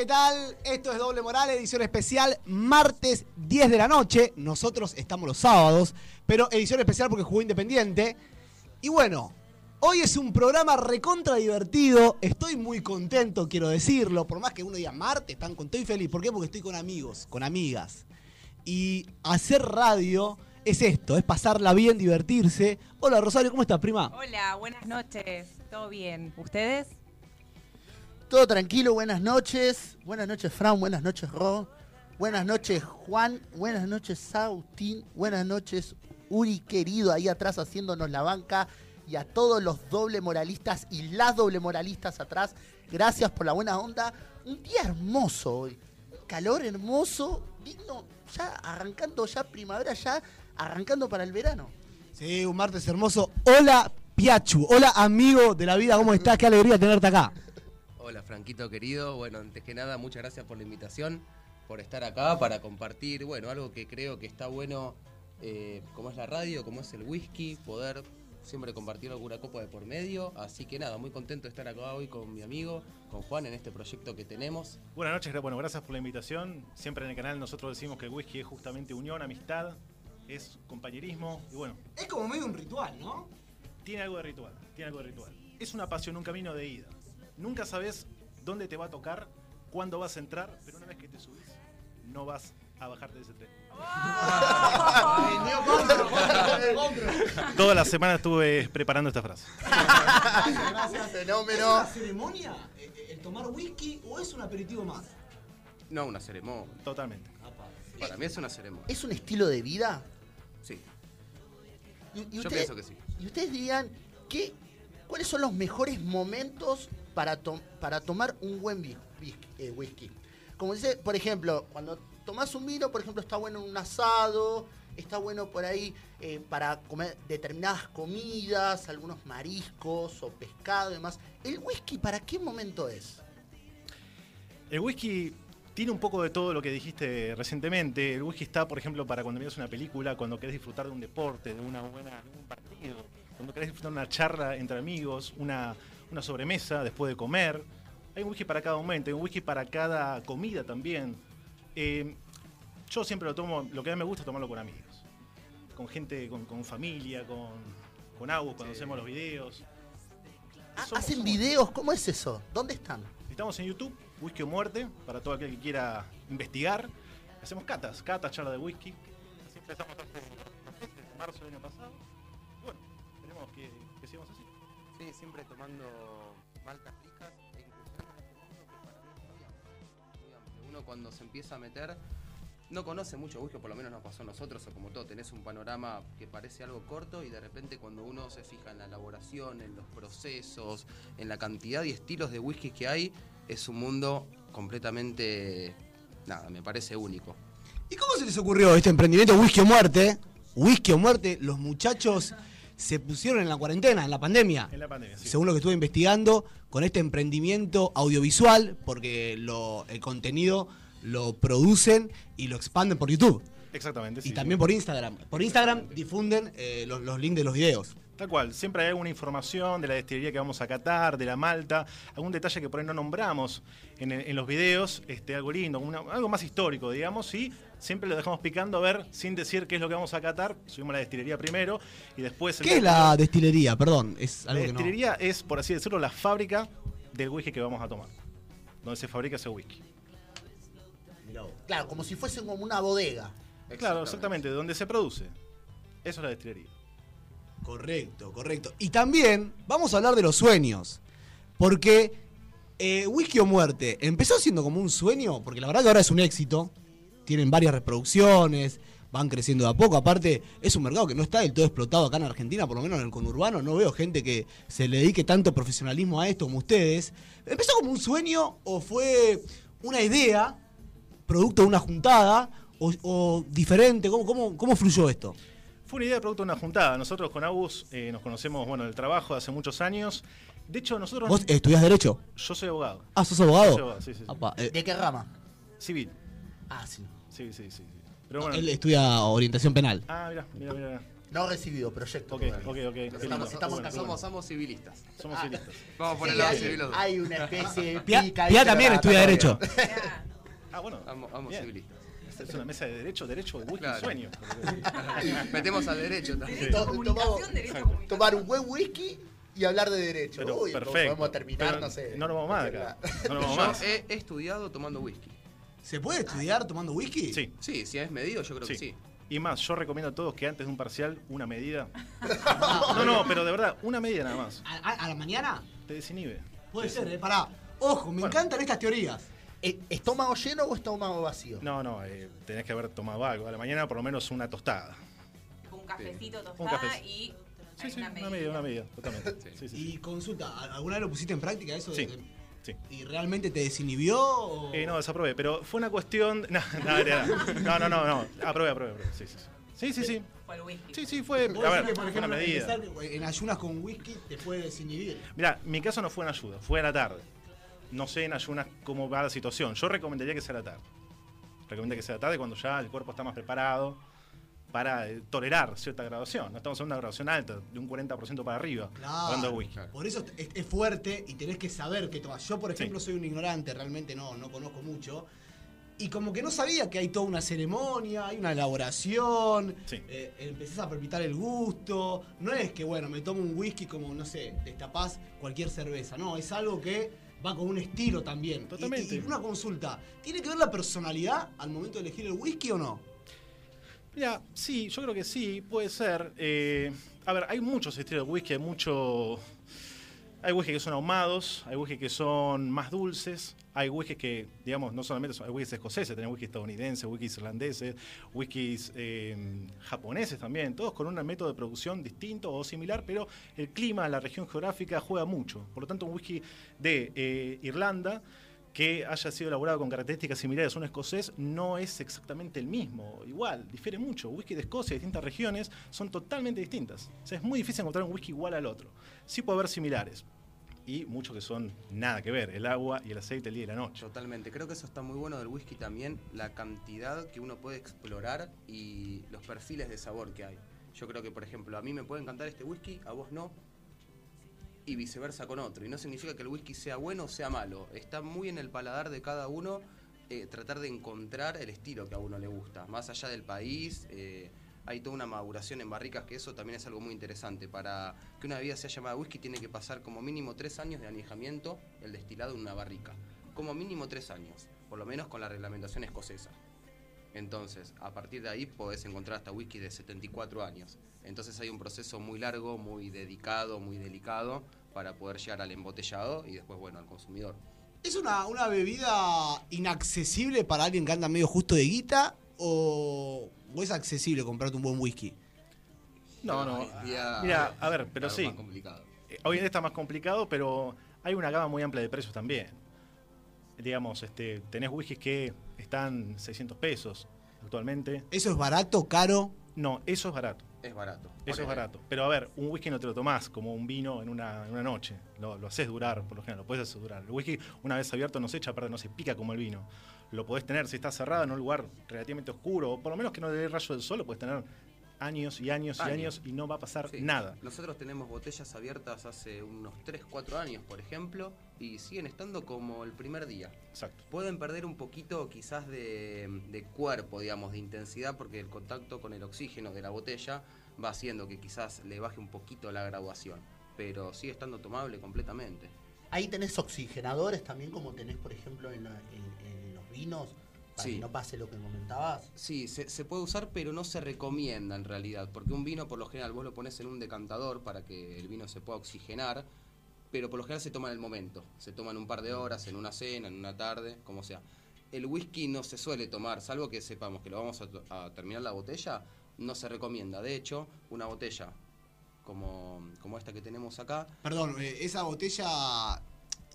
¿qué tal? Esto es Doble Moral, edición especial, martes 10 de la noche. Nosotros estamos los sábados, pero edición especial porque jugó Independiente. Y bueno, hoy es un programa recontra divertido. Estoy muy contento, quiero decirlo. Por más que uno diga martes, están contento y feliz. ¿Por qué? Porque estoy con amigos, con amigas. Y hacer radio es esto, es pasarla bien, divertirse. Hola Rosario, ¿cómo estás, prima? Hola, buenas noches. ¿Todo bien? ¿Ustedes? Todo tranquilo, buenas noches. Buenas noches, Fran. Buenas noches, Ro. Buenas noches, Juan. Buenas noches, Sautín. Buenas noches, Uri, querido, ahí atrás haciéndonos la banca. Y a todos los doble moralistas y las doble moralistas atrás. Gracias por la buena onda. Un día hermoso hoy. Un calor hermoso. Digno, ya arrancando, ya primavera, ya arrancando para el verano. Sí, un martes hermoso. Hola, Piachu. Hola, amigo de la vida. ¿Cómo estás? Qué alegría tenerte acá. Hola Franquito querido, bueno, antes que nada muchas gracias por la invitación, por estar acá, para compartir, bueno, algo que creo que está bueno, eh, como es la radio, como es el whisky, poder siempre compartir alguna copa de por medio, así que nada, muy contento de estar acá hoy con mi amigo, con Juan, en este proyecto que tenemos. Buenas noches, bueno, gracias por la invitación, siempre en el canal nosotros decimos que el whisky es justamente unión, amistad, es compañerismo, y bueno. Es como medio un ritual, ¿no? Tiene algo de ritual, tiene algo de ritual. Es una pasión, un camino de ida. Nunca sabes dónde te va a tocar, cuándo vas a entrar, pero una vez que te subís, no vas a bajarte de ese tren. Toda la semana estuve preparando esta frase. ¿Es una ceremonia eh, el tomar whisky o es un aperitivo más? No, una ceremonia. Totalmente. Para mí es una ceremonia. ¿Es un estilo de vida? Sí. Y, y Yo pienso que sí. Y ustedes dirían, ¿qué, ¿cuáles son los mejores momentos para, to- para tomar un buen eh, whisky? Como dice, por ejemplo, cuando tomás un vino, por ejemplo, está bueno en un asado, está bueno por ahí eh, para comer determinadas comidas, algunos mariscos o pescado y demás. ¿El whisky para qué momento es? El whisky tiene un poco de todo lo que dijiste recientemente. El whisky está, por ejemplo, para cuando miras una película, cuando querés disfrutar de un deporte, de una buena, un partido, cuando querés disfrutar de una charla entre amigos, una, una sobremesa después de comer. Hay un whisky para cada momento, hay un whisky para cada comida también. Eh, yo siempre lo tomo, lo que a mí me gusta es tomarlo con amigos. Con gente, con, con familia, con, con Agus, cuando hacemos los videos. Ah, Somos- ¿Hacen somos- videos? ¿Cómo es eso? ¿Dónde están? Estamos en YouTube, Whisky o Muerte, para todo aquel que quiera investigar. Hacemos catas, catas, charla de whisky. Así empezamos hace marzo del año pasado. Siempre tomando maltas ricas e en este mundo que para mí es muy amplio. Uno cuando se empieza a meter no conoce mucho whisky, por lo menos nos pasó a nosotros, o como todo, tenés un panorama que parece algo corto y de repente cuando uno se fija en la elaboración, en los procesos, en la cantidad y estilos de whisky que hay, es un mundo completamente, nada, me parece único. ¿Y cómo se les ocurrió este emprendimiento Whisky o Muerte? Whisky o Muerte, los muchachos se pusieron en la cuarentena, en la pandemia. En la pandemia, sí. Según lo que estuve investigando, con este emprendimiento audiovisual, porque lo- el contenido lo producen y lo expanden por YouTube. Exactamente, Y también por Instagram. Por Instagram difunden eh, los, los links de los videos. Tal cual, siempre hay alguna información de la destilería que vamos a catar, de la malta, algún detalle que por ahí no nombramos en, en los videos, este, algo lindo, una- algo más histórico, digamos, y siempre lo dejamos picando a ver, sin decir qué es lo que vamos a catar, subimos la destilería primero y después... el ¿Qué es la destilería? Perdón, es La algo que no. destilería es, por así decirlo, la fábrica del whisky que vamos a tomar, donde se fabrica ese whisky. Claro, como si fuesen como una bodega. Claro, exactamente, donde se produce. Eso es la destilería. Correcto, correcto. Y también vamos a hablar de los sueños. Porque eh, Whisky o Muerte empezó siendo como un sueño, porque la verdad que ahora es un éxito. Tienen varias reproducciones, van creciendo de a poco. Aparte, es un mercado que no está del todo explotado acá en Argentina, por lo menos en el conurbano. No veo gente que se le dedique tanto profesionalismo a esto como ustedes. ¿Empezó como un sueño o fue una idea, producto de una juntada, o, o diferente? ¿Cómo, cómo, ¿Cómo fluyó esto? Fue una idea de producto de una juntada. Nosotros con Agus eh, nos conocemos, bueno, del trabajo de hace muchos años. De hecho, nosotros... ¿Vos estudiás Derecho? Yo soy abogado. Ah, ¿sos abogado? Soy abogado, sí, sí, sí. Apa, eh, ¿De qué rama? Civil. Ah, sí. Sí, sí, sí. sí. Pero bueno. Él estudia orientación penal. Ah, mira, mira, mira. No recibido, proyecto. Ok, ok, ok. Estamos, estamos Bueno, somos, somos civilistas. Somos Ah. civilistas. Vamos por Sí, el lado hay, civil hay una especie de Pia, pica Pia también estudia está Derecho. Ah, bueno. Vamos, vamos civilistas. Esta es una mesa de derecho, derecho, whisky, Claro. sueño. Metemos al derecho también. A tomamos- derecho a. Tomar un buen whisky y hablar de derecho. Pero Uy, perfecto. Podemos terminar, Pero no sé. No nos vamos más acá. No nos vamos Yo más. he, he estudiado tomando whisky. ¿Se puede estudiar tomando whisky? Sí, Sí, si es medido, yo creo sí. que sí. Y más, yo recomiendo a todos que antes de un parcial, una medida. No, no, pero de verdad, una medida nada más. ¿A, a- a la mañana? Te desinhibe. Puede ser, ¿eh? Pará. Ojo, me Bueno. encantan estas teorías. Eh, ¿Estómago lleno o estómago vacío? No, no, eh, tenés que haber tomado algo. A la mañana por lo menos una tostada. Un cafecito Un tostada café. y Sí, hay sí, una medida, una medida, totalmente. Sí. Sí. Y consulta, ¿a- ¿alguna vez lo pusiste en práctica eso? Sí. de- sí. ¿Y realmente te desinhibió? O... Eh, no, desaprobé, pero fue una cuestión. No, no, no, no, no, no. Aprobé, aprobé, aprobé. Sí, sí, sí. Sí, sí, sí. fue el whisky. Sí, sí, fue. ¿Vos A decís ver, que, por fue una medida. en ayunas con whisky te puede desinhibir? Mirá, mi caso no fue en ayuda, fue a la tarde. No sé en ayunas cómo va la situación. Yo recomendaría que sea a la tarde. Recomendaría que sea a la tarde cuando ya el cuerpo está más preparado para eh, tolerar cierta graduación. No estamos en una graduación alta, de un 40% para arriba, hablando de whisky. Por eso es, es fuerte y tenés que saber qué tomas. Yo, por Sí. ejemplo, soy un ignorante, realmente no, no conozco mucho. Y como que no sabía que hay toda una ceremonia, hay una elaboración, Sí. eh, empezás a perpitar el gusto. No es que, bueno, me tomo un whisky como, no sé, destapás cualquier cerveza. No, es algo que va con un estilo también. Totalmente. Y, y una consulta, ¿tiene que ver la personalidad al momento de elegir el whisky o no? Mira, sí, yo creo que sí, puede ser. Eh, a ver, hay muchos estilos de whisky, hay mucho. Hay whisky que son ahumados, hay whisky que son más dulces, hay whisky que, digamos, no solamente son, hay whiskies escoceses, tenés whisky estadounidenses, whiskies irlandeses, whiskies eh, japoneses también, todos con un método de producción distinto o similar, pero el clima, la región geográfica juega mucho. Por lo tanto, un whisky de eh, Irlanda que haya sido elaborado con características similares a un escocés no es exactamente el mismo. Igual, difiere mucho. Whisky de Escocia, distintas regiones, son totalmente distintas. O sea, es muy difícil encontrar un whisky igual al otro. Sí puede haber similares. Y muchos que son nada que ver. El agua y el aceite, el día y la noche. Totalmente. Creo que eso está muy bueno del whisky también, la cantidad que uno puede explorar y los perfiles de sabor que hay. Yo creo que, por ejemplo, a mí me puede encantar este whisky, a vos no, y viceversa con otro. Y no significa que el whisky sea bueno o sea malo. Está muy en el paladar de cada uno eh, tratar de encontrar el estilo que a uno le gusta. Más allá del país, eh, hay toda una maduración en barricas que eso también es algo muy interesante. Para que una bebida sea llamada whisky tiene que pasar como mínimo tres años de añejamiento el destilado en una barrica. Como mínimo tres años, por lo menos con la reglamentación escocesa. Entonces, a partir de ahí podés encontrar hasta whisky de 74 años. Entonces hay un proceso muy largo, muy dedicado, muy delicado para poder llegar al embotellado y después, bueno, al consumidor. ¿Es una, una bebida inaccesible para alguien que anda medio justo de guita o, o es accesible comprarte un buen whisky? No, no. Mira, a ver, pero claro, sí. más complicado. Eh, Hoy en día está más complicado, pero hay una gama muy amplia de precios también. Digamos, este, tenés whiskies que están 600 pesos actualmente. ¿Eso es barato, caro? No, eso es barato. Es barato. Eso Ponele. es barato. Pero a ver, un whisky no te lo tomás como un vino en una, en una noche. Lo, lo haces durar, por lo general, lo puedes hacer durar. El whisky, una vez abierto, no se echa a perder, no se pica como el vino. Lo podés tener, si está cerrado en un lugar relativamente oscuro, o por lo menos que no le dé rayo del sol, lo puedes tener años y años y Años. años y no va a pasar Sí. nada. Nosotros tenemos botellas abiertas hace unos 3, 4 años, por ejemplo, y siguen estando como el primer día. Exacto. Pueden perder un poquito quizás de, de cuerpo, digamos, de intensidad, porque el contacto con el oxígeno de la botella va haciendo que quizás le baje un poquito la graduación, pero sigue estando tomable completamente. Ahí tenés oxigenadores también, como tenés, por ejemplo, en, la- en- en los vinos, para Sí. que no pase lo que comentabas. Sí, se, se puede usar, pero no se recomienda en realidad, porque un vino por lo general vos lo pones en un decantador para que el vino se pueda oxigenar, pero por lo general se toma en el momento, se toma en un par de horas, en una cena, en una tarde, como sea. El whisky no se suele tomar, salvo que sepamos que lo vamos a, terminar la botella, no se recomienda. De hecho, una botella como, como esta que tenemos acá, Perdón, eh, ¿esa botella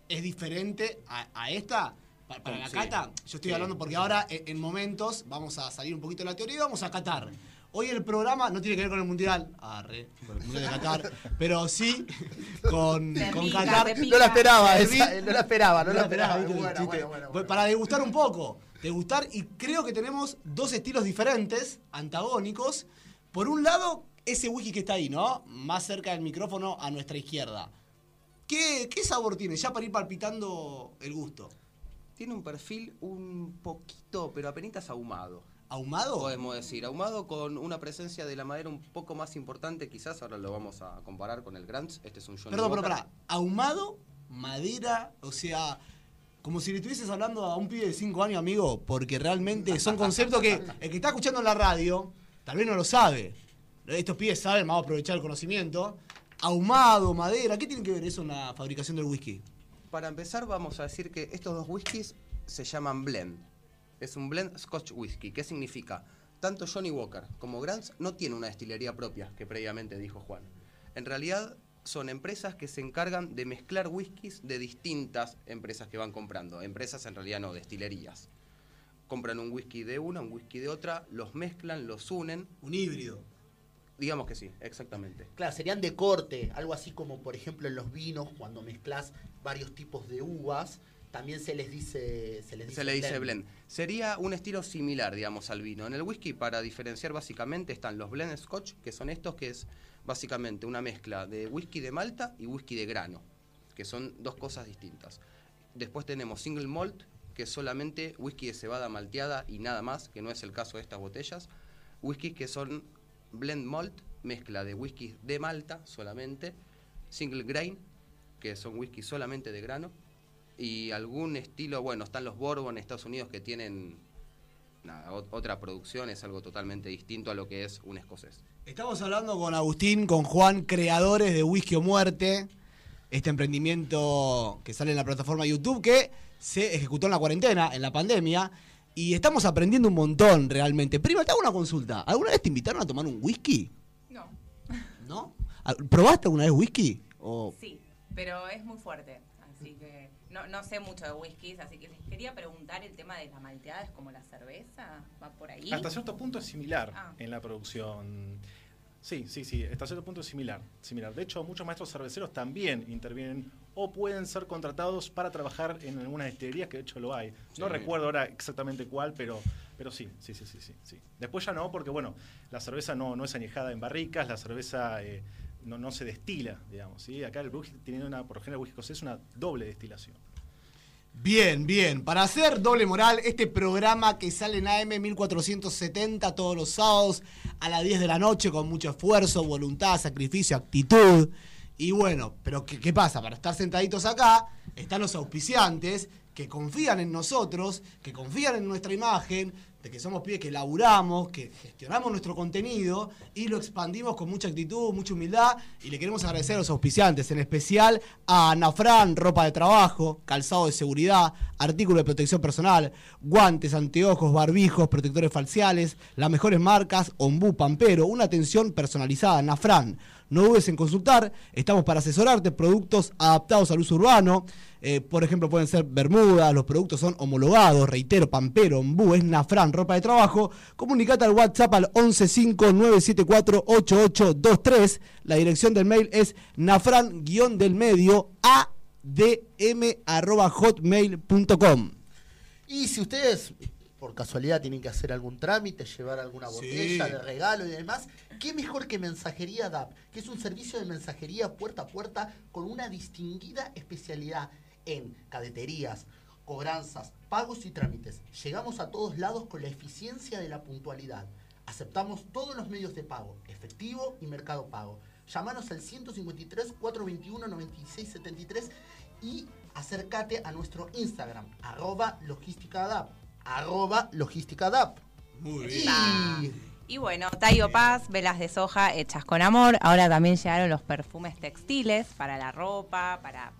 es diferente a, a esta? Pa- Para, la Sí. cata, yo estoy Sí. hablando porque ahora en, en momentos vamos a salir un poquito de la teoría y vamos a catar. Hoy el programa no tiene que ver con el mundial, arre, con el mundial de Qatar, pero sí con, con pica, Qatar. No la esperaba, esa, eh, no la esperaba, no, la esperaba. ¿viste? Bueno, Sí, bueno, te- bueno, bueno. Para degustar un poco, degustar y creo que tenemos dos estilos diferentes, antagónicos. Por un lado, ese whisky que está ahí, ¿no? Más cerca del micrófono a nuestra izquierda. ¿Qué, qué sabor tiene? Ya para ir palpitando el gusto. Tiene un perfil un poquito, pero apenas ahumado. ¿Ahumado? Podemos decir, ahumado con una presencia de la madera un poco más importante, quizás ahora lo vamos a comparar con el Grants. Este es un Johnny Perdón, pero pará. Ahumado, madera, o sea, como si le estuvieses hablando a un pibe de 5 años, amigo, porque realmente son conceptos que el que está escuchando en la radio tal vez no lo sabe. Estos pibes saben, vamos a aprovechar el conocimiento. Ahumado, madera, ¿qué tiene que ver eso en la fabricación del whisky? Para empezar, vamos a decir que estos dos whiskies se llaman blend. Es un blend Scotch whisky. ¿Qué significa? Tanto Johnny Walker como Grants no tienen una destilería propia, que previamente dijo Juan. En realidad, son empresas que se encargan de mezclar whiskies de distintas empresas que van comprando. Empresas en realidad no, destilerías. Compran un whisky de una, un whisky de otra, los mezclan, los unen. Un híbrido. Digamos que sí, exactamente. Claro, serían de corte, algo así como por ejemplo en los vinos, cuando mezclas varios tipos de uvas, también se les dice se les dice, Se le dice blend. Sería un estilo similar, digamos, al vino. En el whisky, para diferenciar básicamente, están los blend scotch, que son estos, que es básicamente una mezcla de whisky de malta y whisky de grano, que son dos cosas distintas. Después tenemos single malt, que es solamente whisky de cebada malteada y nada más, que no es el caso de estas botellas. Whiskies que son blend malt, mezcla de whisky de malta solamente. Single grain, que son whisky solamente de grano y algún estilo, bueno, están los Bourbon en Estados Unidos que tienen otra producción, es algo totalmente distinto a lo que es un escocés. Estamos hablando con Agustín, con Juan, creadores de Whisky o Muerte, este emprendimiento que sale en la plataforma YouTube que se ejecutó en la cuarentena, en la pandemia, y estamos aprendiendo un montón realmente. Prima, te hago una consulta. ¿Alguna vez te invitaron a tomar un whisky? No, ¿No? ¿Al- ¿Probaste alguna vez whisky? O... sí, pero es muy fuerte. Así que no, no sé mucho de whiskies, así que les quería preguntar el tema de la malteada, ¿es como la cerveza? ¿Va por ahí? Hasta cierto punto es similar Ah. en la producción. Sí, sí, sí, hasta cierto punto es similar, similar. De hecho, muchos maestros cerveceros también intervienen o pueden ser contratados para trabajar en algunas destilerías, que de hecho lo hay. No Sí. recuerdo ahora exactamente cuál, pero, pero sí, sí, sí, sí, sí, sí. Después ya no, porque bueno, la cerveza no, no es añejada en barricas, la cerveza eh, no, no se destila, digamos. ¿sí? Acá el whisky tiene una, por lo general el whisky es una doble destilación. Bien, bien. Para hacer doble moral, este programa que sale en AM 1470 todos los sábados a las 10 de la noche con mucho esfuerzo, voluntad, sacrificio, actitud. Y bueno, pero ¿qué, qué pasa? Para estar sentaditos acá están los auspiciantes que confían en nosotros, que confían en nuestra imagen, de que somos pibes que laburamos, que gestionamos nuestro contenido y lo expandimos con mucha actitud, mucha humildad. Y le queremos agradecer a los auspiciantes, en especial a Anafran, ropa de trabajo, calzado de seguridad, artículos de protección personal, guantes, anteojos, barbijos, protectores faciales, las mejores marcas, Ombú, Pampero, una atención personalizada, Anafran. No dudes en consultar, estamos para asesorarte, productos adaptados al uso urbano. Eh, por ejemplo, pueden ser bermudas, los productos son homologados, reitero, Pampero, Ombú, es Nafran, ropa de trabajo. Comunicate al WhatsApp al 1159748823. La dirección del mail es nafran-del medio adm arroba hotmail.com. Y si ustedes por casualidad tienen que hacer algún trámite, llevar alguna Sí. botella de regalo y demás, qué mejor que Mensajería DAP, que es un servicio de mensajería puerta a puerta con una distinguida especialidad en cadeterías, cobranzas, pagos y trámites. Llegamos a todos lados con la eficiencia de la puntualidad. Aceptamos todos los medios de pago, efectivo y mercado pago. Llámanos al 153 421 9673 y acércate a nuestro Instagram, arroba logísticadap, arroba logísticadap. Muy Y Y bueno, Tayo Paz, velas de soja hechas con amor. Ahora también llegaron los perfumes textiles para la ropa, para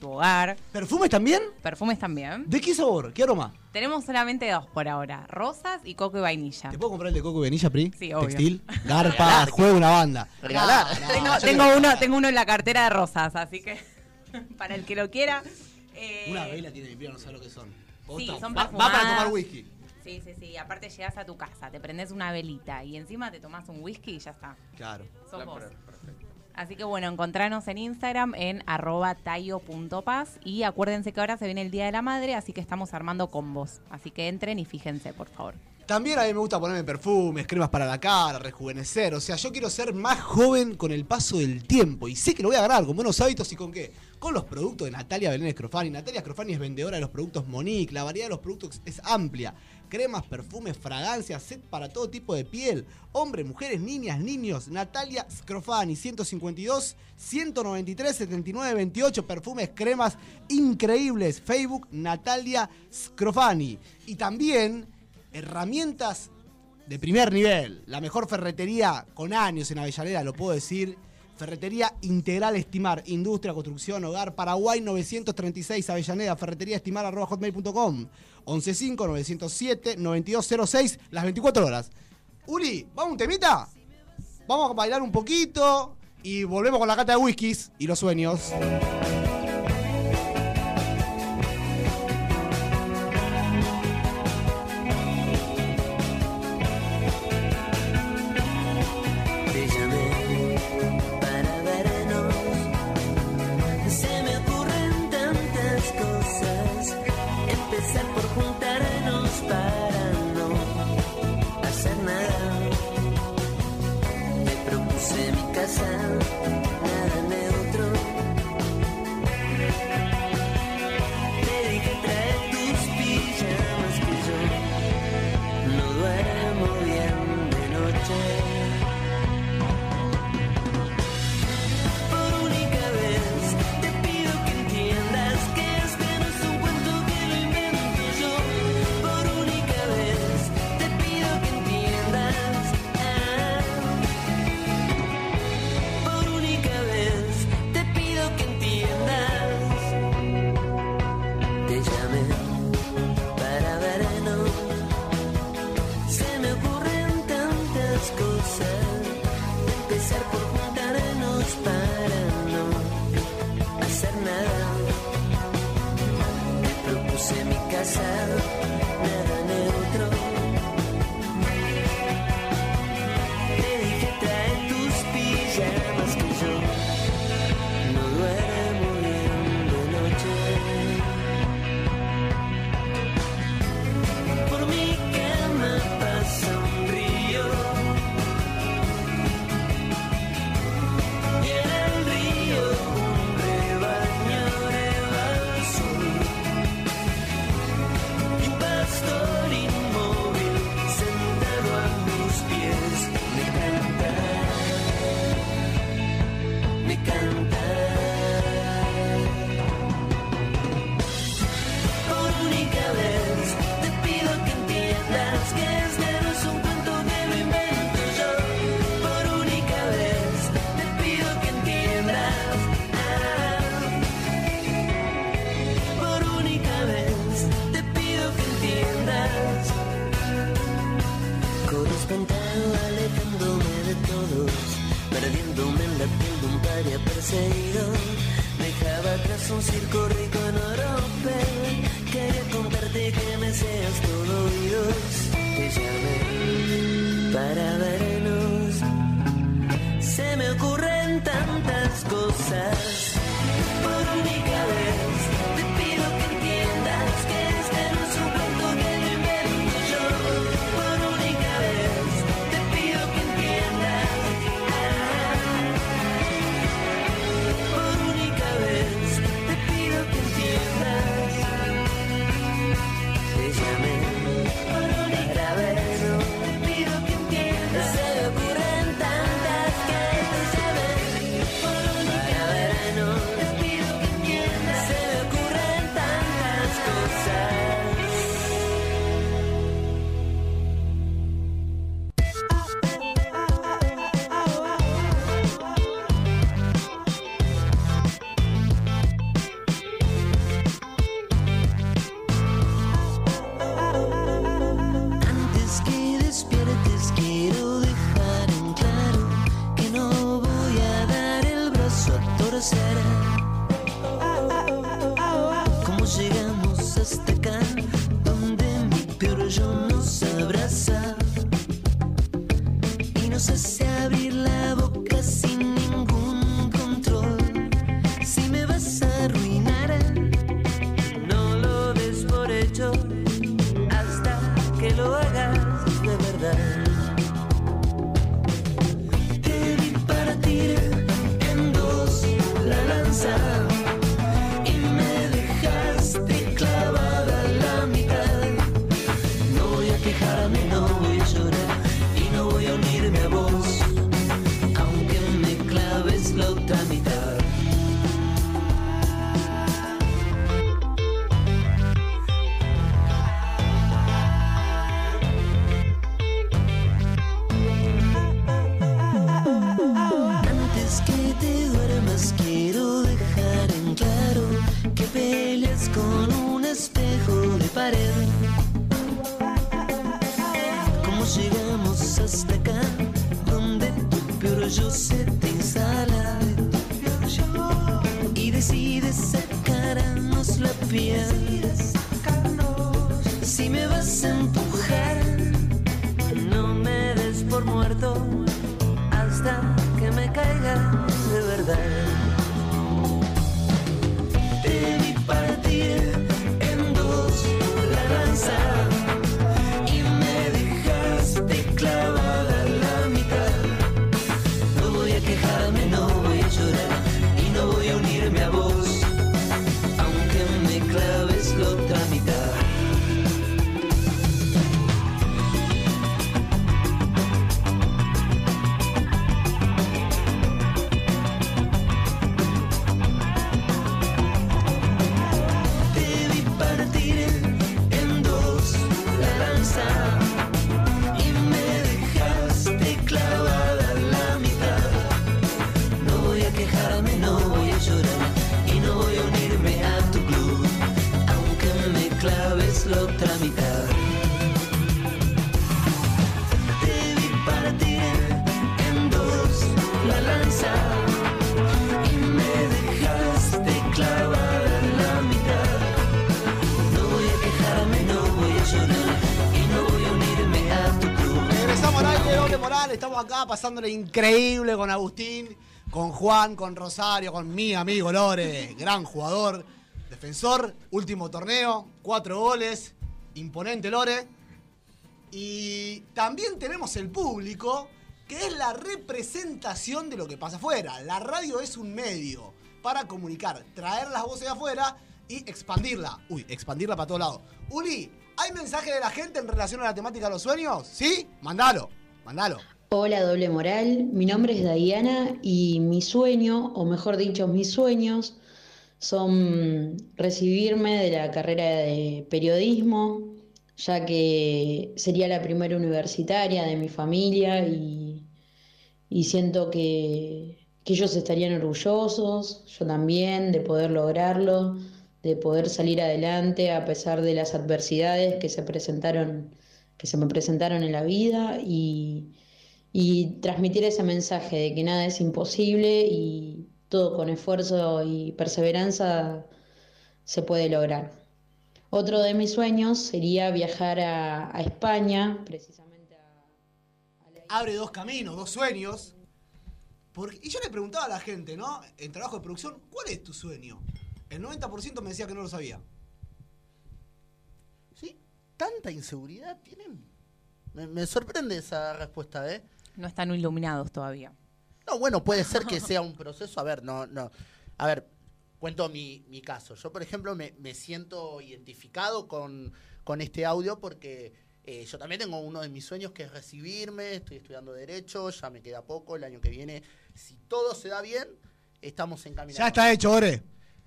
tu hogar. ¿Perfumes también? Perfumes también. ¿De qué sabor? ¿Qué aroma? Tenemos solamente dos por ahora, rosas y coco y vainilla. ¿Te puedo comprar el de coco y vainilla, Pri? Sí, obvio. Textil. Garpa, juega una banda. Regalar. No, no, tengo, uno, tengo uno en la cartera de rosas, así que para el que lo quiera. eh, Una vela tiene mi prima, no sabe lo que son. Sí, son va, va para tomar whisky. Sí, sí, sí. Aparte llegas a tu casa, te prendes una velita y encima te tomas un whisky y ya está. Claro. Sos vos. perfecto. Así que bueno, encontranos en Instagram en arroba tayo.paz y acuérdense que ahora se viene el Día de la Madre, así que estamos armando combos. Así que entren y fíjense, por favor. También a mí me gusta ponerme perfumes, cremas para la cara, rejuvenecer. O sea, yo quiero ser más joven con el paso del tiempo. Y sé que lo voy a ganar con buenos hábitos y con qué. Con los productos de Natalia Belén Scrofani. Natalia Scrofani es vendedora de los productos Monique. La variedad de los productos es amplia. Cremas, perfumes, fragancias, set para todo tipo de piel. Hombres, mujeres, niñas, niños. Natalia Scrofani, 152, 193, 79, 28. Perfumes, cremas increíbles. Facebook, Natalia Scrofani. Y también herramientas de primer nivel. La mejor ferretería con años en Avellaneda, lo puedo decir. Ferretería Integral Estimar, Industria, Construcción, Hogar, Paraguay 936, Avellaneda, ferretería estimar 115-907-9206, las 24 horas. Uli, ¿vamos un temita? Vamos a bailar un poquito y volvemos con la cata de whiskies y los sueños. corazón. Whatever. Otra mitad. Te vi partir en dos la lanza y me dejaste clavada en la mitad. No voy a quejarme, no voy a llorar y no voy a unirme a tu club. Regresamos al aire, doble moral. Estamos acá pasándole increíble con Agustín, con Juan, con Rosario, con mi amigo Lore, gran jugador, defensor, último torneo, cuatro goles, imponente Lore. Y también tenemos el público, que es la representación de lo que pasa afuera. La radio es un medio para comunicar, traer las voces de afuera y expandirla. Uy, expandirla para todos lados. Uli, ¿hay mensaje de la gente en relación a la temática de los sueños? ¿Sí? Mandalo, mandalo. Hola doble moral, mi nombre es Diana y mi sueño, o mejor dicho, mis sueños son recibirme de la carrera de periodismo, ya que sería la primera universitaria de mi familia y, y siento que, que ellos estarían orgullosos, yo también, de poder lograrlo, de poder salir adelante a pesar de las adversidades que se presentaron, que se me presentaron en la vida y y transmitir ese mensaje de que nada es imposible y todo con esfuerzo y perseveranza se puede lograr. Otro de mis sueños sería viajar a, a España, precisamente a... Abre dos caminos, dos sueños. Porque, y yo le preguntaba a la gente, ¿no? En trabajo de producción, ¿cuál es tu sueño? El 90% me decía que no lo sabía. ¿Sí? ¿Tanta inseguridad tienen? Me, me sorprende esa respuesta, ¿eh? No están iluminados todavía. No, bueno, puede ser que sea un proceso. A ver, no, no. A ver, cuento mi, mi caso. Yo, por ejemplo, me, me siento identificado con, con este audio porque eh, yo también tengo uno de mis sueños que es recibirme. Estoy estudiando Derecho, ya me queda poco. El año que viene, si todo se da bien, estamos encaminados. Ya está hecho, Ore.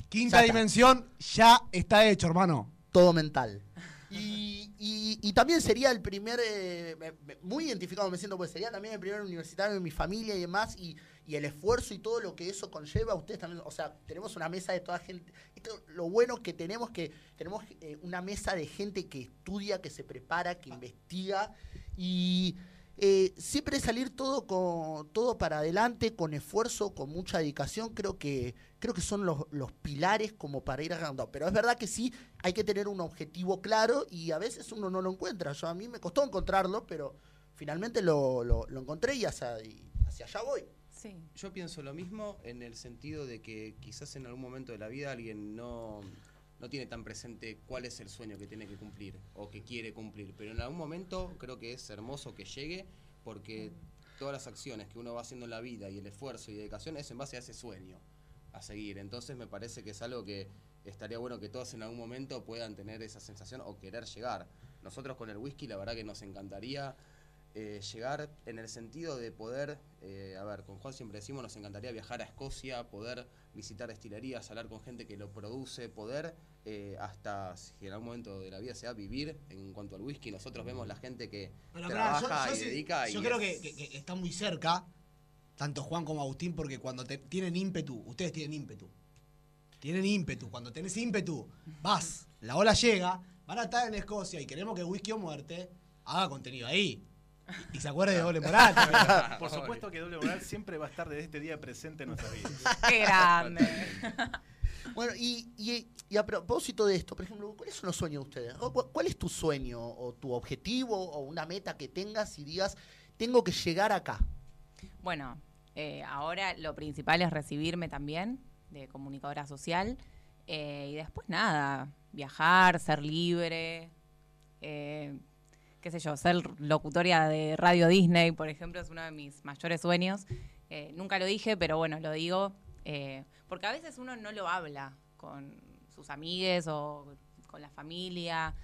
Quinta Ya está. dimensión, ya está hecho, hermano. todo mental. Y, y- y también sería el primer, eh, muy identificado me siento, pues sería también el primer universitario de mi familia y demás, y, y el esfuerzo y todo lo que eso conlleva, ustedes también, o sea, tenemos una mesa de toda gente, esto, lo bueno que tenemos, que tenemos eh, una mesa de gente que estudia, que se prepara, que investiga, y eh, siempre salir todo con todo para adelante, con esfuerzo, con mucha dedicación, creo que creo que son los, los pilares como para ir agarrando. Pero es verdad que sí, hay que tener un objetivo claro y a veces uno no lo encuentra. Yo a mí me costó encontrarlo, pero finalmente lo, lo- lo encontré y hacia, y hacia allá voy. Sí. Yo pienso lo mismo en el sentido de que quizás en algún momento de la vida alguien no, no tiene tan presente cuál es el sueño que tiene que cumplir o que quiere cumplir, pero en algún momento creo que es hermoso que llegue porque todas las acciones que uno va haciendo en la vida y el esfuerzo y dedicación es en base a ese sueño a seguir. Entonces me parece que es algo que estaría bueno que todos en algún momento puedan tener esa sensación o querer llegar. Nosotros con el whisky la verdad que nos encantaría eh, llegar en el sentido de poder, eh, a ver, con Juan siempre decimos, nos encantaría viajar a Escocia, poder visitar destilerías, hablar con gente que lo produce, poder eh, hasta, si en algún momento de la vida se da, vivir en cuanto al whisky. Nosotros vemos la gente que Pero, pará, trabaja yo- yo y sí- dedica. Yo y creo es- que, que- que está muy cerca, tanto Juan como Agustín, porque cuando te- tienen ímpetu, ustedes tienen ímpetu. Tienen ímpetu. Cuando tenés ímpetu, vas, la ola llega, van a estar en Escocia y queremos que Whisky o Muerte haga contenido ahí. Y, se acuerde de doble moral. también. Por supuesto que Doble Moral siempre va a estar desde este día presente en nuestras vidas. Qué grande. Bueno, y, y- y a propósito de esto, por ejemplo, ¿cuáles son los sueños de ustedes? ¿O cu- ¿Cuál es tu sueño o tu objetivo o una meta que tengas y digas, tengo que llegar acá? Bueno, eh, ahora lo principal es recibirme también de comunicadora social eh, y después nada, viajar, ser libre, eh, qué sé yo, ser locutoria de Radio Disney, por ejemplo, es uno de mis mayores sueños. Eh, nunca lo dije, pero bueno, lo digo, eh, porque a veces uno no lo habla con sus amigues o con la familia.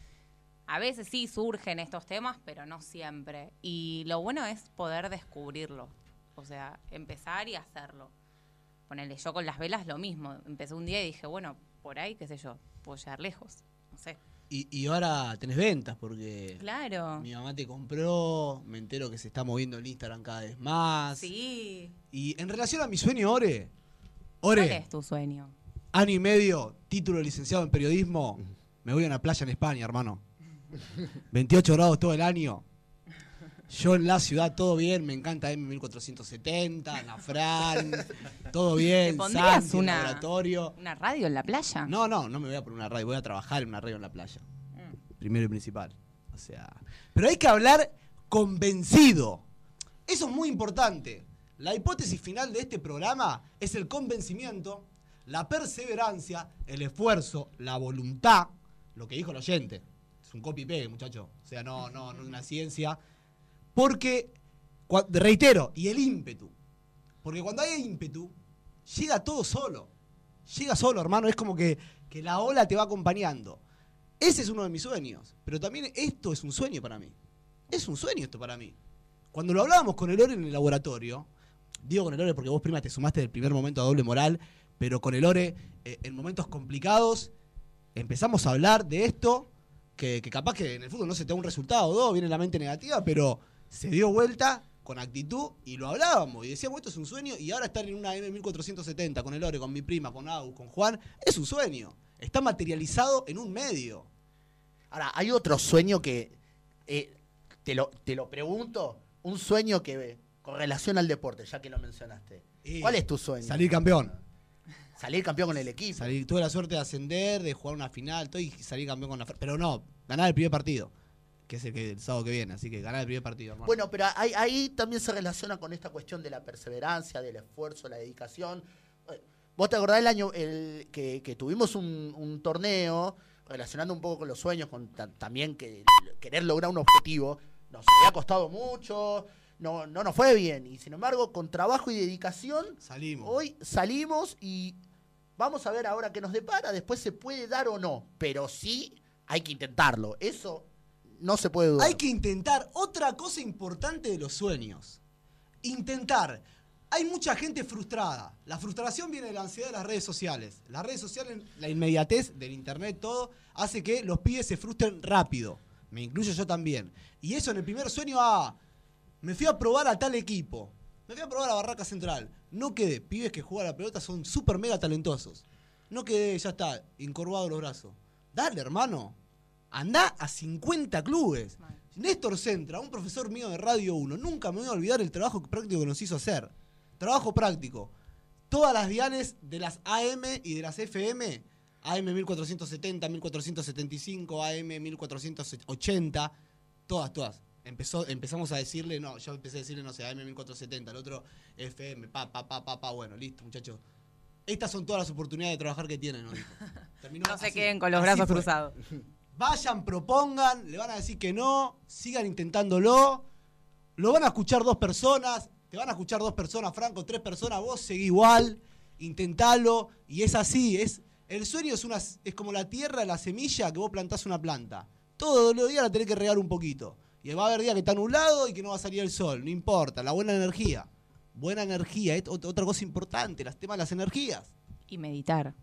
A veces sí surgen estos temas, pero no siempre. Y lo bueno es poder descubrirlo. O sea, empezar y hacerlo. Ponerle yo con las velas lo mismo. Empecé un día y dije, bueno, por ahí, qué sé yo, puedo llegar lejos. No sé. Y, y ahora tenés ventas, porque Claro. mi mamá te compró, me entero que se está moviendo el Instagram cada vez más. Sí. Y en relación a mi sueño, Ore, ¿Cuál Ore, es tu sueño? año y medio, título de licenciado en periodismo, me voy a una playa en España, hermano. 28 grados todo el año. Yo en la ciudad todo bien, me encanta M1470, la Fran, todo bien, ¿Te pondrías Santi, una- laboratorio. ¿Una radio en la playa? No, no, no me voy a poner una radio, voy a trabajar en una radio en la playa. Mm. Primero y principal. O sea, pero hay que hablar convencido. Eso es muy importante. La hipótesis final de este programa es el convencimiento, la perseverancia, el esfuerzo, la voluntad, lo que dijo el oyente. Es un copy pegue, muchacho. O sea, no, no, no es una ciencia. Porque, reitero, y el ímpetu. Porque cuando hay ímpetu, llega todo solo. Llega solo, hermano. Es como que, que la ola te va acompañando. Ese es uno de mis sueños. Pero también esto es un sueño para mí. Es un sueño esto para mí. Cuando lo hablábamos con el Ore en el laboratorio, digo con el Ore porque vos prima te sumaste del primer momento a doble moral, pero con el Ore eh, en momentos complicados empezamos a hablar de esto, que, que capaz que en el fútbol no se te da un resultado o dos, viene la mente negativa, pero se dio vuelta con actitud y lo hablábamos y decíamos esto es un sueño y ahora estar en una M1470 con el Ore, con mi prima, con Agus, con Juan, es un sueño. Está materializado en un medio. Ahora, hay otro sueño que eh, te, lo, te lo pregunto, un sueño que con relación al deporte, ya que lo mencionaste. Y ¿Cuál es tu sueño? Salir campeón. Salir campeón con el equipo. Salir- tuve la suerte de ascender, de jugar una final, todo, y salir campeón con la Pero no, ganar el primer partido, que es el, que, el sábado que viene, así que ganar el primer partido, hermano. Bueno, pero ahí, ahí también se relaciona con esta cuestión de la perseverancia, del esfuerzo, la dedicación. Eh, ¿Vos te acordás el año el, que, que tuvimos un, un torneo relacionando un poco con los sueños, con ta- también que querer lograr un objetivo? Nos había costado mucho, no, no nos fue bien. Y sin embargo, con trabajo y dedicación, Salimos. hoy salimos y vamos a ver ahora qué nos depara. Después se puede dar o no, pero sí hay que intentarlo. Eso no se puede dudar. Hay que intentar otra cosa importante de los sueños. Intentar. Hay mucha gente frustrada. La frustración viene de la ansiedad de las redes sociales. Las redes sociales, la inmediatez del internet, todo, hace que los pibes se frustren rápido. Me incluyo yo también. Y eso en el primer sueño, ah, me fui a probar a tal equipo. Me fui a probar a Barraca Central. No quedé. Pibes que juegan a la pelota son súper mega talentosos. No quedé, ya está, encorvado los brazos. Dale, hermano. Andá a 50 clubes. Néstor Centra, un profesor mío de Radio 1, nunca me voy a olvidar el trabajo práctico que nos hizo hacer. Trabajo práctico. Todas las diales de las AM y de las FM, AM 1470, 1475, AM 1480, todas, todas. Empezó, empezamos a decirle, no, yo empecé a decirle, no sé, AM 1470, el otro FM, pa, pa, pa, pa, pa, bueno, listo, muchachos. Estas son todas las oportunidades de trabajar que tienen. Terminó No se así. queden con los Así brazos fue. cruzados. Vayan, propongan, le van a decir que no, sigan intentándolo. Lo van a escuchar dos personas, te van a escuchar dos personas, Franco, tres personas, vos seguí igual, intentalo. Y es así, es el sueño es, una, es como la tierra, la semilla que vos plantás una planta. Todos los días la tenés que regar un poquito. Y va a haber días que está nublado y que no va a salir el sol. No importa, la buena energía. Buena energía, es ot- otra cosa importante, el tema de las energías. Y meditar.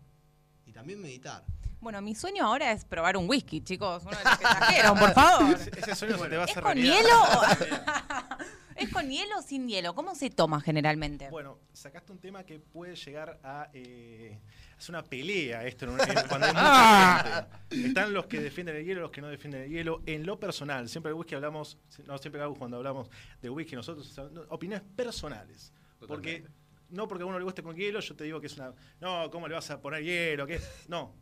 Y también meditar. Bueno, mi sueño ahora es probar un whisky, chicos. Uno de los que trajeron, por favor. Ese, sueño se te va a ¿Es hacer con realidad. hielo? o- ¿Es con hielo o sin hielo? ¿Cómo se toma generalmente? Bueno, sacaste un tema que puede llegar a eh, hacer una pelea esto en un- en- cuando hay mucha gente. Están los que defienden el hielo, los que no defienden el hielo. En lo personal, siempre el whisky hablamos, no siempre cuando hablamos de whisky nosotros, no, opiniones personales. Porque. No porque a uno le guste con hielo, yo te digo que es una, no, ¿cómo le vas a poner hielo? ¿Qué? No.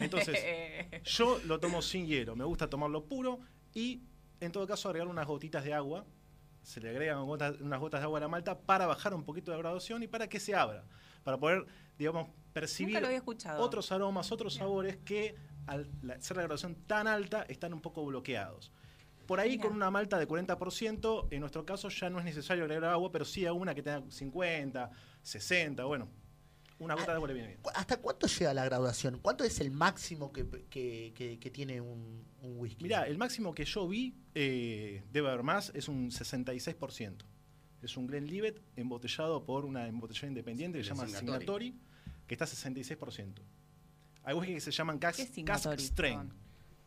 Entonces, yo lo tomo sin hielo, me gusta tomarlo puro y en todo caso agregar unas gotitas de agua. Se le agregan gotas- unas gotas de agua a la malta para bajar un poquito de graduación y para que se abra. Para poder, digamos, percibir otros aromas, otros sabores que al la- ser la graduación tan alta están un poco bloqueados. Por ahí Mira. con una malta de 40%, en nuestro caso ya no es necesario agregar agua, pero sí a una que tenga 50, 60, bueno. Una gota de agua le viene bien. ¿Cu- ¿Hasta cuánto llega la graduación? ¿Cuánto es el máximo que, que- que- que tiene un, un whisky? Mirá, el máximo que yo vi, eh, debe haber más, es un 66%. Es un Glenlivet embotellado por una embotellada independiente que se llama Signatory. Signatory, que está a 66%. Hay whisky que se llaman cask, ¿Qué es cask. Perdón.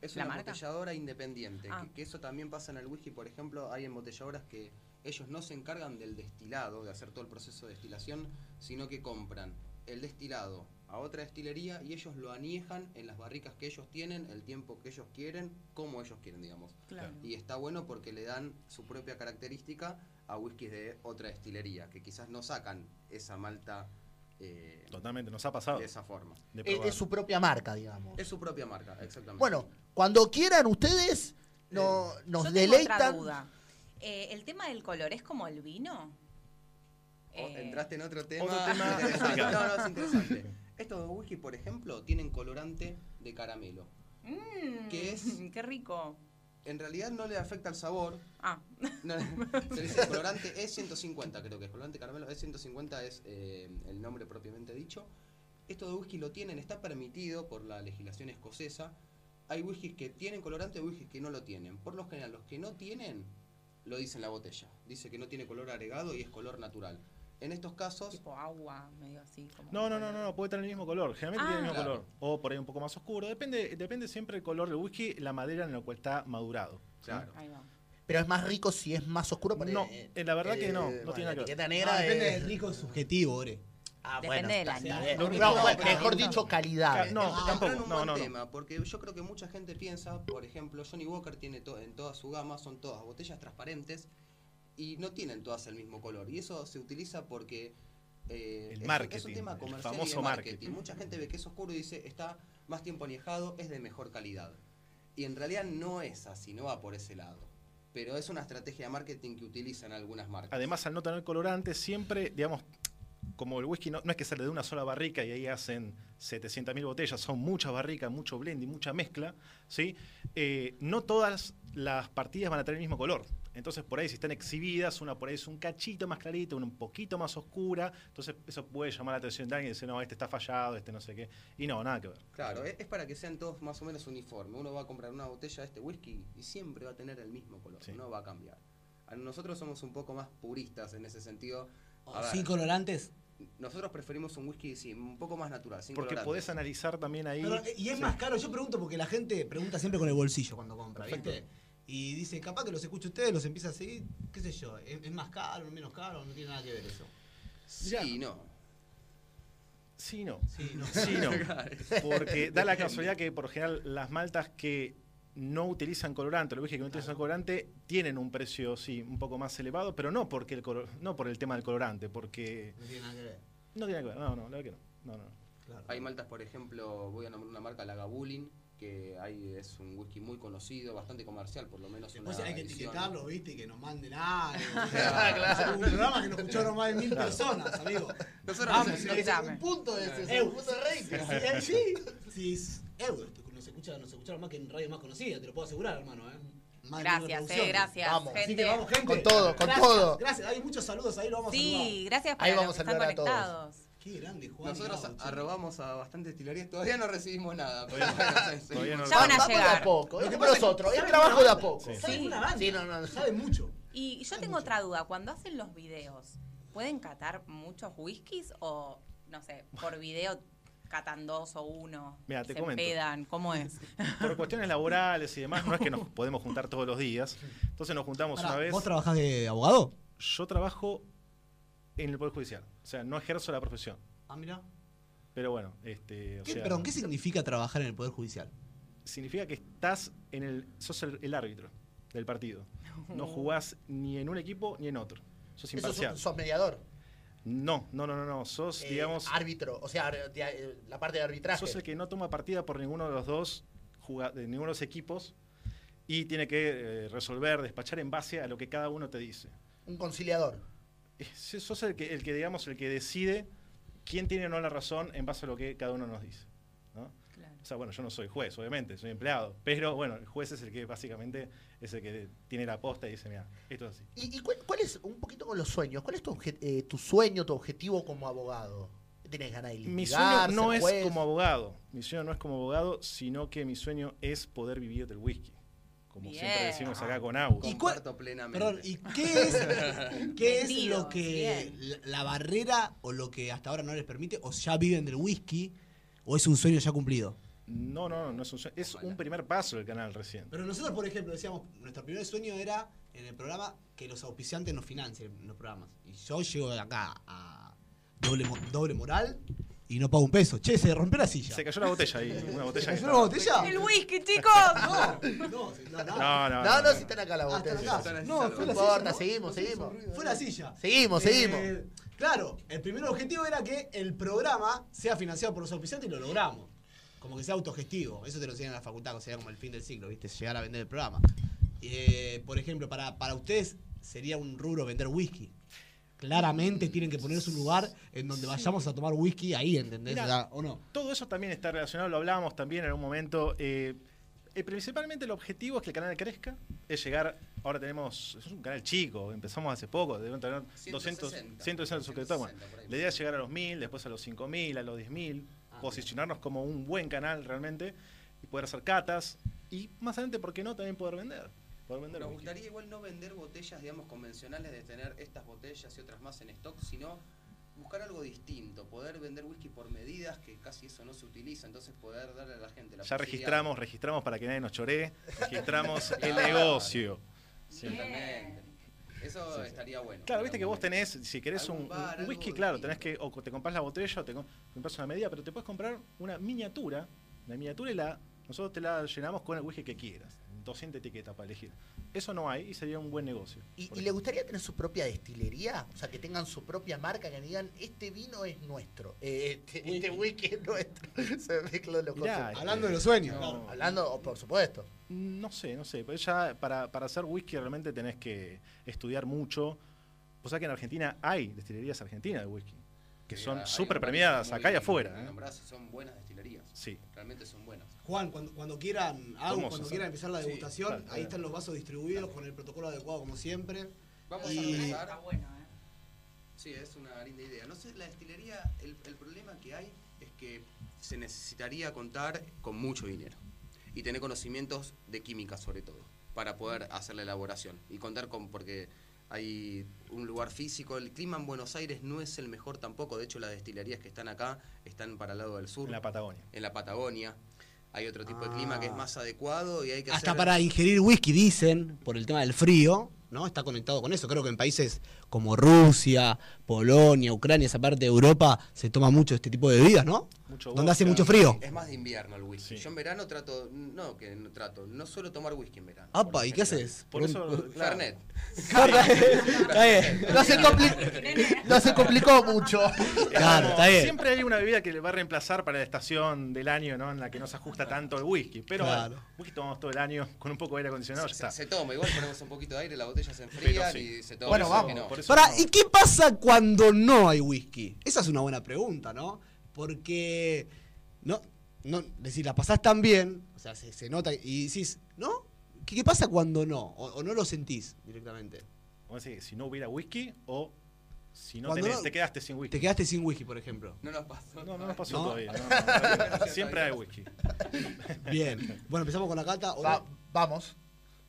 Es ¿La una embotelladora independiente. Ah. Que, que eso también pasa en el whisky, por ejemplo, hay embotelladoras que ellos no se encargan del destilado, de hacer todo el proceso de destilación, sino que compran el destilado a otra destilería y ellos lo aniejan en las barricas que ellos tienen, el tiempo que ellos quieren, como ellos quieren, digamos. Claro. Y está bueno porque le dan su propia característica a whiskies de otra destilería, que quizás no sacan esa malta eh, Totalmente, nos ha pasado. de esa forma. de es, su propia marca, digamos. Es su propia marca, exactamente. Bueno, cuando quieran ustedes, no- nos Yo tengo otra deleitan. Eh, ¿El tema del color es como el vino? Oh, Eh, entraste en otro tema. otro tema interesante. complicado. No, no, es interesante. Estos de whisky, por ejemplo, tienen colorante de caramelo. mm, ¿Qué es? Qué rico. En realidad no le afecta el sabor. Ah, No, se dice colorante E150, creo que es. Colorante caramelo E150 es eh, el nombre propiamente dicho. Esto de whisky lo tienen, está permitido por la legislación escocesa. Hay whiskies que tienen colorante y whiskies que no lo tienen. Por lo general, los que no tienen, lo dice en la botella. Dice que no tiene color agregado y es color natural. En estos casos, tipo agua, medio así. Como No, no, no, no, no, puede tener el mismo color. Generalmente Ah. tiene el mismo Claro. color. O por ahí un poco más oscuro. Depende, depende siempre el color del whisky, la madera en la cual está madurado. claro. Ahí va. Pero es más rico si es más oscuro. No, eh, la verdad que no, no bueno, tiene nada que la ver. etiqueta Ah, negra depende es- del rico es subjetivo, Ore. Ah, Depende bueno, del año. No, mejor dicho, calidad. No, tampoco, un no, buen no, no. tema, porque yo creo que mucha gente piensa, por ejemplo, Johnny Walker tiene to- en toda su gama, son todas botellas transparentes y no tienen todas el mismo color. Y eso se utiliza porque eh, El es, un- es marketing, un tema el comercial y famoso de marketing. marketing. Mucha gente ve que es oscuro y dice, está más tiempo añejado, es de mejor calidad. Y en realidad no es así, no va por ese lado. Pero es una estrategia de marketing que utilizan algunas marcas. Además, al no tener colorante, siempre, digamos, como el whisky no, no es que sale de una sola barrica y ahí hacen 700.000 botellas, son muchas barricas, mucho blend y mucha mezcla, ¿sí? Eh, no todas las partidas van a tener el mismo color. Entonces, por ahí, si están exhibidas, una por ahí es un cachito más clarito, una un poquito más oscura. Entonces, eso puede llamar la atención de alguien y decir, no, este está fallado, este no sé qué. Y no, nada que ver. Claro, es, para que sean todos más o menos uniformes. Uno va a comprar una botella de este whisky y siempre va a tener el mismo color, Sí. no va a cambiar. Nosotros somos un poco más puristas en ese sentido. A ver, Sin colorantes. Nosotros preferimos un whisky sí, un poco más natural, sin Porque colorantes. podés analizar también ahí. Pero, y es Sí. más caro, yo pregunto porque la gente pregunta siempre con el bolsillo cuando compra, ¿viste? Y dice, capaz que los escucha ustedes, los empieza a seguir, qué sé yo, ¿es, es más caro, menos caro? No tiene nada que ver eso. Sí, no. Sí, no. Sí, no. Sí, no. Porque da la casualidad que por lo general las maltas que no utilizan colorante, lo dije que no utilizan colorante, tienen un precio sí un poco más elevado, pero no porque el color, no por el tema del colorante, porque No tiene nada que ver. no tiene que ver, no, no, la verdad que no. No, no. Claro. Hay maltas, por ejemplo, voy a nombrar una marca, la Gabulin, que ahí es un whisky muy conocido, bastante comercial, por lo menos Después una hay que edición. etiquetarlo, ¿viste? Y que nos manden algo. Claro. Un programa que nos escucharon más de mil personas, amigo. Nosotros Vamos, nos- es un punto de ese, es un punto de rating. Sí, eh, sí. Nos, escucha, nos escucharon más que en radio más conocida, te lo puedo asegurar, hermano. ¿eh? Más de Gracias, eh, gracias, Vamos. gente. Así que vamos, gente. Con todo, con Gracias, todo. Gracias, hay muchos saludos ahí, lo vamos a Sí, saludar. gracias para Ahí los vamos que a están a. Qué grande, Juan. Nosotros arrobamos a bastantes destilerías, todavía no recibimos nada. Pero Todavía- bueno, sí, todavía no- Ya van a Vamos de llegar. a poco. Lo Es nosotros. Es saben trabajo de a poco. Sí. Saben una banda. Sí, no, no, no. Sabe mucho. Y yo tengo otra duda. Cuando hacen los videos, ¿pueden catar muchos whiskies o, no sé, por video catan dos o uno? Mira, te se comento. empedan? ¿Cómo es? Por cuestiones laborales y demás, no es que nos podemos juntar todos los días. Entonces nos juntamos una vez. ¿Vos trabajás de abogado? Yo trabajo en el Poder Judicial. O sea, no ejerzo la profesión. Ah, mira. Pero bueno, este. o ¿Qué, sea, perdón, ¿qué significa trabajar en el Poder Judicial? significa que estás en el. sos el, el árbitro del partido. No jugás ni en un equipo ni en otro. Sos Eso imparcial. sos, sos mediador. No, no, no, no, no. Sos, eh, digamos. árbitro. O sea, eh, la parte de arbitraje. Sos el que no toma partida por ninguno de los dos de ninguno de los equipos y tiene que eh, resolver, despachar en base a lo que cada uno te dice. Un conciliador. Eh, Sos el que, el que, digamos, el que decide quién tiene o no la razón en base a lo que cada uno nos dice. O sea, bueno, yo no soy juez, obviamente, soy empleado. Pero bueno, el juez es el que básicamente es el que tiene la posta y dice, mira, esto es así. ¿Y, y cuál, cuál es, un poquito con los sueños, cuál es tu, obje- eh, tu sueño, tu objetivo como abogado? ¿Qué ¿Tienes ganas de Mi sueño no ser es juez? como abogado. Mi sueño no es como abogado, sino que mi sueño es poder vivir del whisky. Como siempre decimos acá con Agus. ¿Y cuál- Comparto plenamente. Perdón, ¿y qué es, qué es lo que bien. la barrera o lo que hasta ahora no les permite? ¿O ya viven del whisky? ¿O es un sueño ya cumplido? No, no, no es un sueño. Es un primer paso del canal recién. Pero nosotros, por ejemplo, decíamos, nuestro primer sueño era en el programa que los auspiciantes nos financien los programas. Y yo llego de acá a doble, doble moral y no pago un peso. Che, se rompió la silla. Se cayó la botella ahí. Una botella. ¿Es que una botella? ¡El whisky, chicos! No, no, no, no. No, no, No, no, si están acá la Ah, botella. está acá. No, fue No la importa, silla. ¿no? seguimos, seguimos. Fue la silla. Seguimos, Eh, seguimos. Claro, el primer objetivo era que el programa sea financiado por los auspiciantes y lo logramos. Como que sea autogestivo. Eso te lo enseñan en la facultad, que sería como el fin del ciclo, ¿viste? Llegar a vender el programa. Eh, por ejemplo, para, para ustedes sería un rubro vender whisky. Claramente tienen que poner su lugar en donde vayamos a tomar whisky ahí, ¿entendés? Mirá. O, sea, ¿o no? Todo eso también está relacionado, lo hablábamos también en algún momento. eh, eh, principalmente el objetivo es que el canal crezca, es llegar, ahora tenemos, es un canal chico, empezamos hace poco, debemos tener 200, 160, 160 suscriptores. Bueno, 160 la idea es llegar a los 1000, después a los 5000, a los 10000, Ah, posicionarnos como un buen canal realmente y poder hacer catas y más adelante, ¿por qué no? También poder vender. Poder vender Nos whisky. gustaría igual no vender botellas, digamos, convencionales de tener estas botellas y otras más en stock, sino buscar algo distinto, poder vender whisky por medidas, que casi eso no se utiliza, entonces poder darle a la gente la Ya registramos, registramos para que nadie nos choree, registramos el negocio. Sí. Eso estaría bueno. Claro, viste que vos tenés, si querés un, bar, un whisky, claro, tenés que, o te compras la botella o te com- compras una medida, pero te puedes comprar una miniatura, la miniatura y la, nosotros te la llenamos con el whisky que quieras, 200 etiquetas para elegir. Eso no hay y sería un buen negocio. ¿Y, le gustaría tener su propia destilería? O sea, que tengan su propia marca, que digan, este vino es nuestro, eh, este, este whisky es nuestro. Se mezcló los Mirá, cosas. este, Hablando de los sueños. no. claro. Hablando, oh, por supuesto. No sé, no sé. Pero ya para, para hacer whisky realmente tenés que estudiar mucho. O sea que en Argentina hay destilerías argentinas de whisky, que son súper premiadas acá y afuera. ¿eh? son buenas destilerías. Sí. Realmente son buenas. Juan, cuando, cuando quieran, Agus, Vamos a cuando hacer- quieran empezar la Sí, degustación, claro, ahí claro. están los vasos distribuidos con el protocolo adecuado como siempre. Vamos Y- a Está empezar. bueno, ¿eh? Sí, es una linda idea. No sé, la destilería, el, el problema que hay es que se necesitaría contar con mucho dinero y tener conocimientos de química sobre todo para poder hacer la elaboración y contar con porque hay un lugar físico, el clima en Buenos Aires no es el mejor tampoco, de hecho las destilerías que están acá están para el lado del sur, En la Patagonia. en la Patagonia. Hay otro tipo de clima que es Ah. más adecuado y hay que Hasta hacer- para ingerir whisky, dicen, por el tema del frío, ¿no? Está conectado con eso. Creo que en países como Rusia, Polonia, Ucrania, esa parte de Europa, se toma mucho este tipo de bebidas, ¿no? Mucho Donde hace mucho frío. Es más de invierno el whisky. Sí. Yo en verano trato, no que no trato, no suelo tomar whisky en verano. Apa, ¿y qué haces? Por eso, claro. Fernet. Está bien. No se, no se complicó mucho. Claro, está bien. Siempre hay una bebida que le va a reemplazar para la estación del año, ¿no? En la que no se ajusta tanto el whisky. Pero Claro. bueno, whisky tomamos todo el año con un poco de aire acondicionado, ya Se, está. se toma, igual ponemos un poquito de aire, la botella se enfría sí. y se toma. Bueno, vamos, que no. Pará, no. ¿y qué pasa cuando no hay whisky? Esa es una buena pregunta, ¿no? Porque, no, no, decir, la pasás tan bien, o sea, se, se nota y decís, ¿no? ¿Qué, qué pasa cuando no? O, o no lo sentís directamente. Vamos a decir, si no hubiera whisky o si no Cuando tenés- no- te quedaste sin whisky. Te quedaste sin whisky, por ejemplo. No nos pasó. No, no nos pasó ¿No? todavía. no, no, todavía no. Siempre hay whisky. Bien. Bueno, empezamos con la cata. ¿o Va- vamos.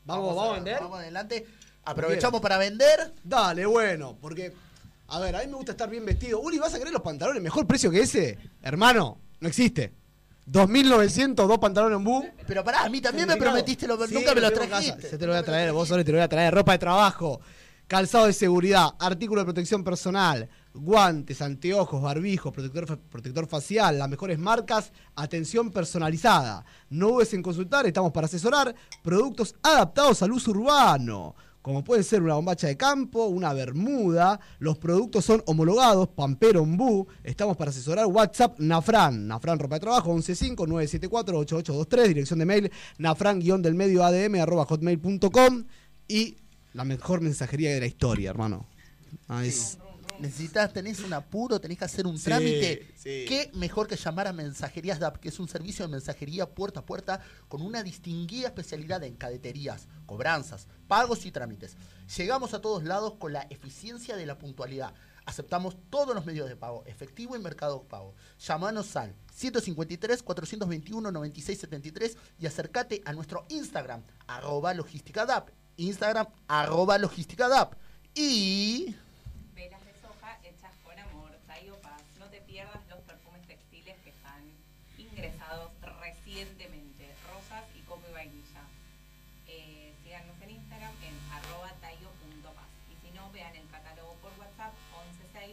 Vamos, vamos a vender. Vamos adelante. Aprovechamos para vender. Dale, bueno, porque. A ver, a mí me gusta estar bien vestido. Uri, ¿vas a querer los pantalones? ¿Mejor precio que ese? Hermano, no existe. 2.900, dos pantalones en bu. Pero pará, a mí también me prometiste, lo, Sí, nunca me lo los tengo en casa. trajiste. Se te lo voy a traer, vos solo te lo voy a traer. Ropa de trabajo, calzado de seguridad, artículo de protección personal, guantes, anteojos, barbijos, protector, fa- protector facial, las mejores marcas, atención personalizada. No dudes en consultar, estamos para asesorar productos adaptados al uso urbano. Como puede ser una bombacha de campo, una bermuda. Los productos son homologados, Pampero Ombú. Estamos para asesorar WhatsApp Nafran. Nafran Ropa de Trabajo 115-974-8823. Dirección de mail nafran-del medio adm arroba hotmail.com. Y la mejor mensajería de la historia, hermano. Ah, es- Necesitas, tenés un apuro, tenés que hacer un Sí, trámite. sí. ¿Qué mejor que llamar a Mensajerías DAP, que es un servicio de mensajería puerta a puerta con una distinguida especialidad en cadeterías, cobranzas, pagos y trámites? Llegamos a todos lados con la eficiencia de la puntualidad. Aceptamos todos los medios de pago, efectivo y mercado pago. Llámanos al 153-421-9673 y acércate a nuestro Instagram, arroba logística DAP. Instagram, arroba logística DAP. Y... Velas de soja hechas con amor, Tayo Paz. No te pierdas los perfumes textiles que están ingresados recientemente. Rosas y coco y vainilla. Eh, síganos en Instagram en arroba tayo.paz. Y si no, vean el catálogo por WhatsApp 116-523-6962.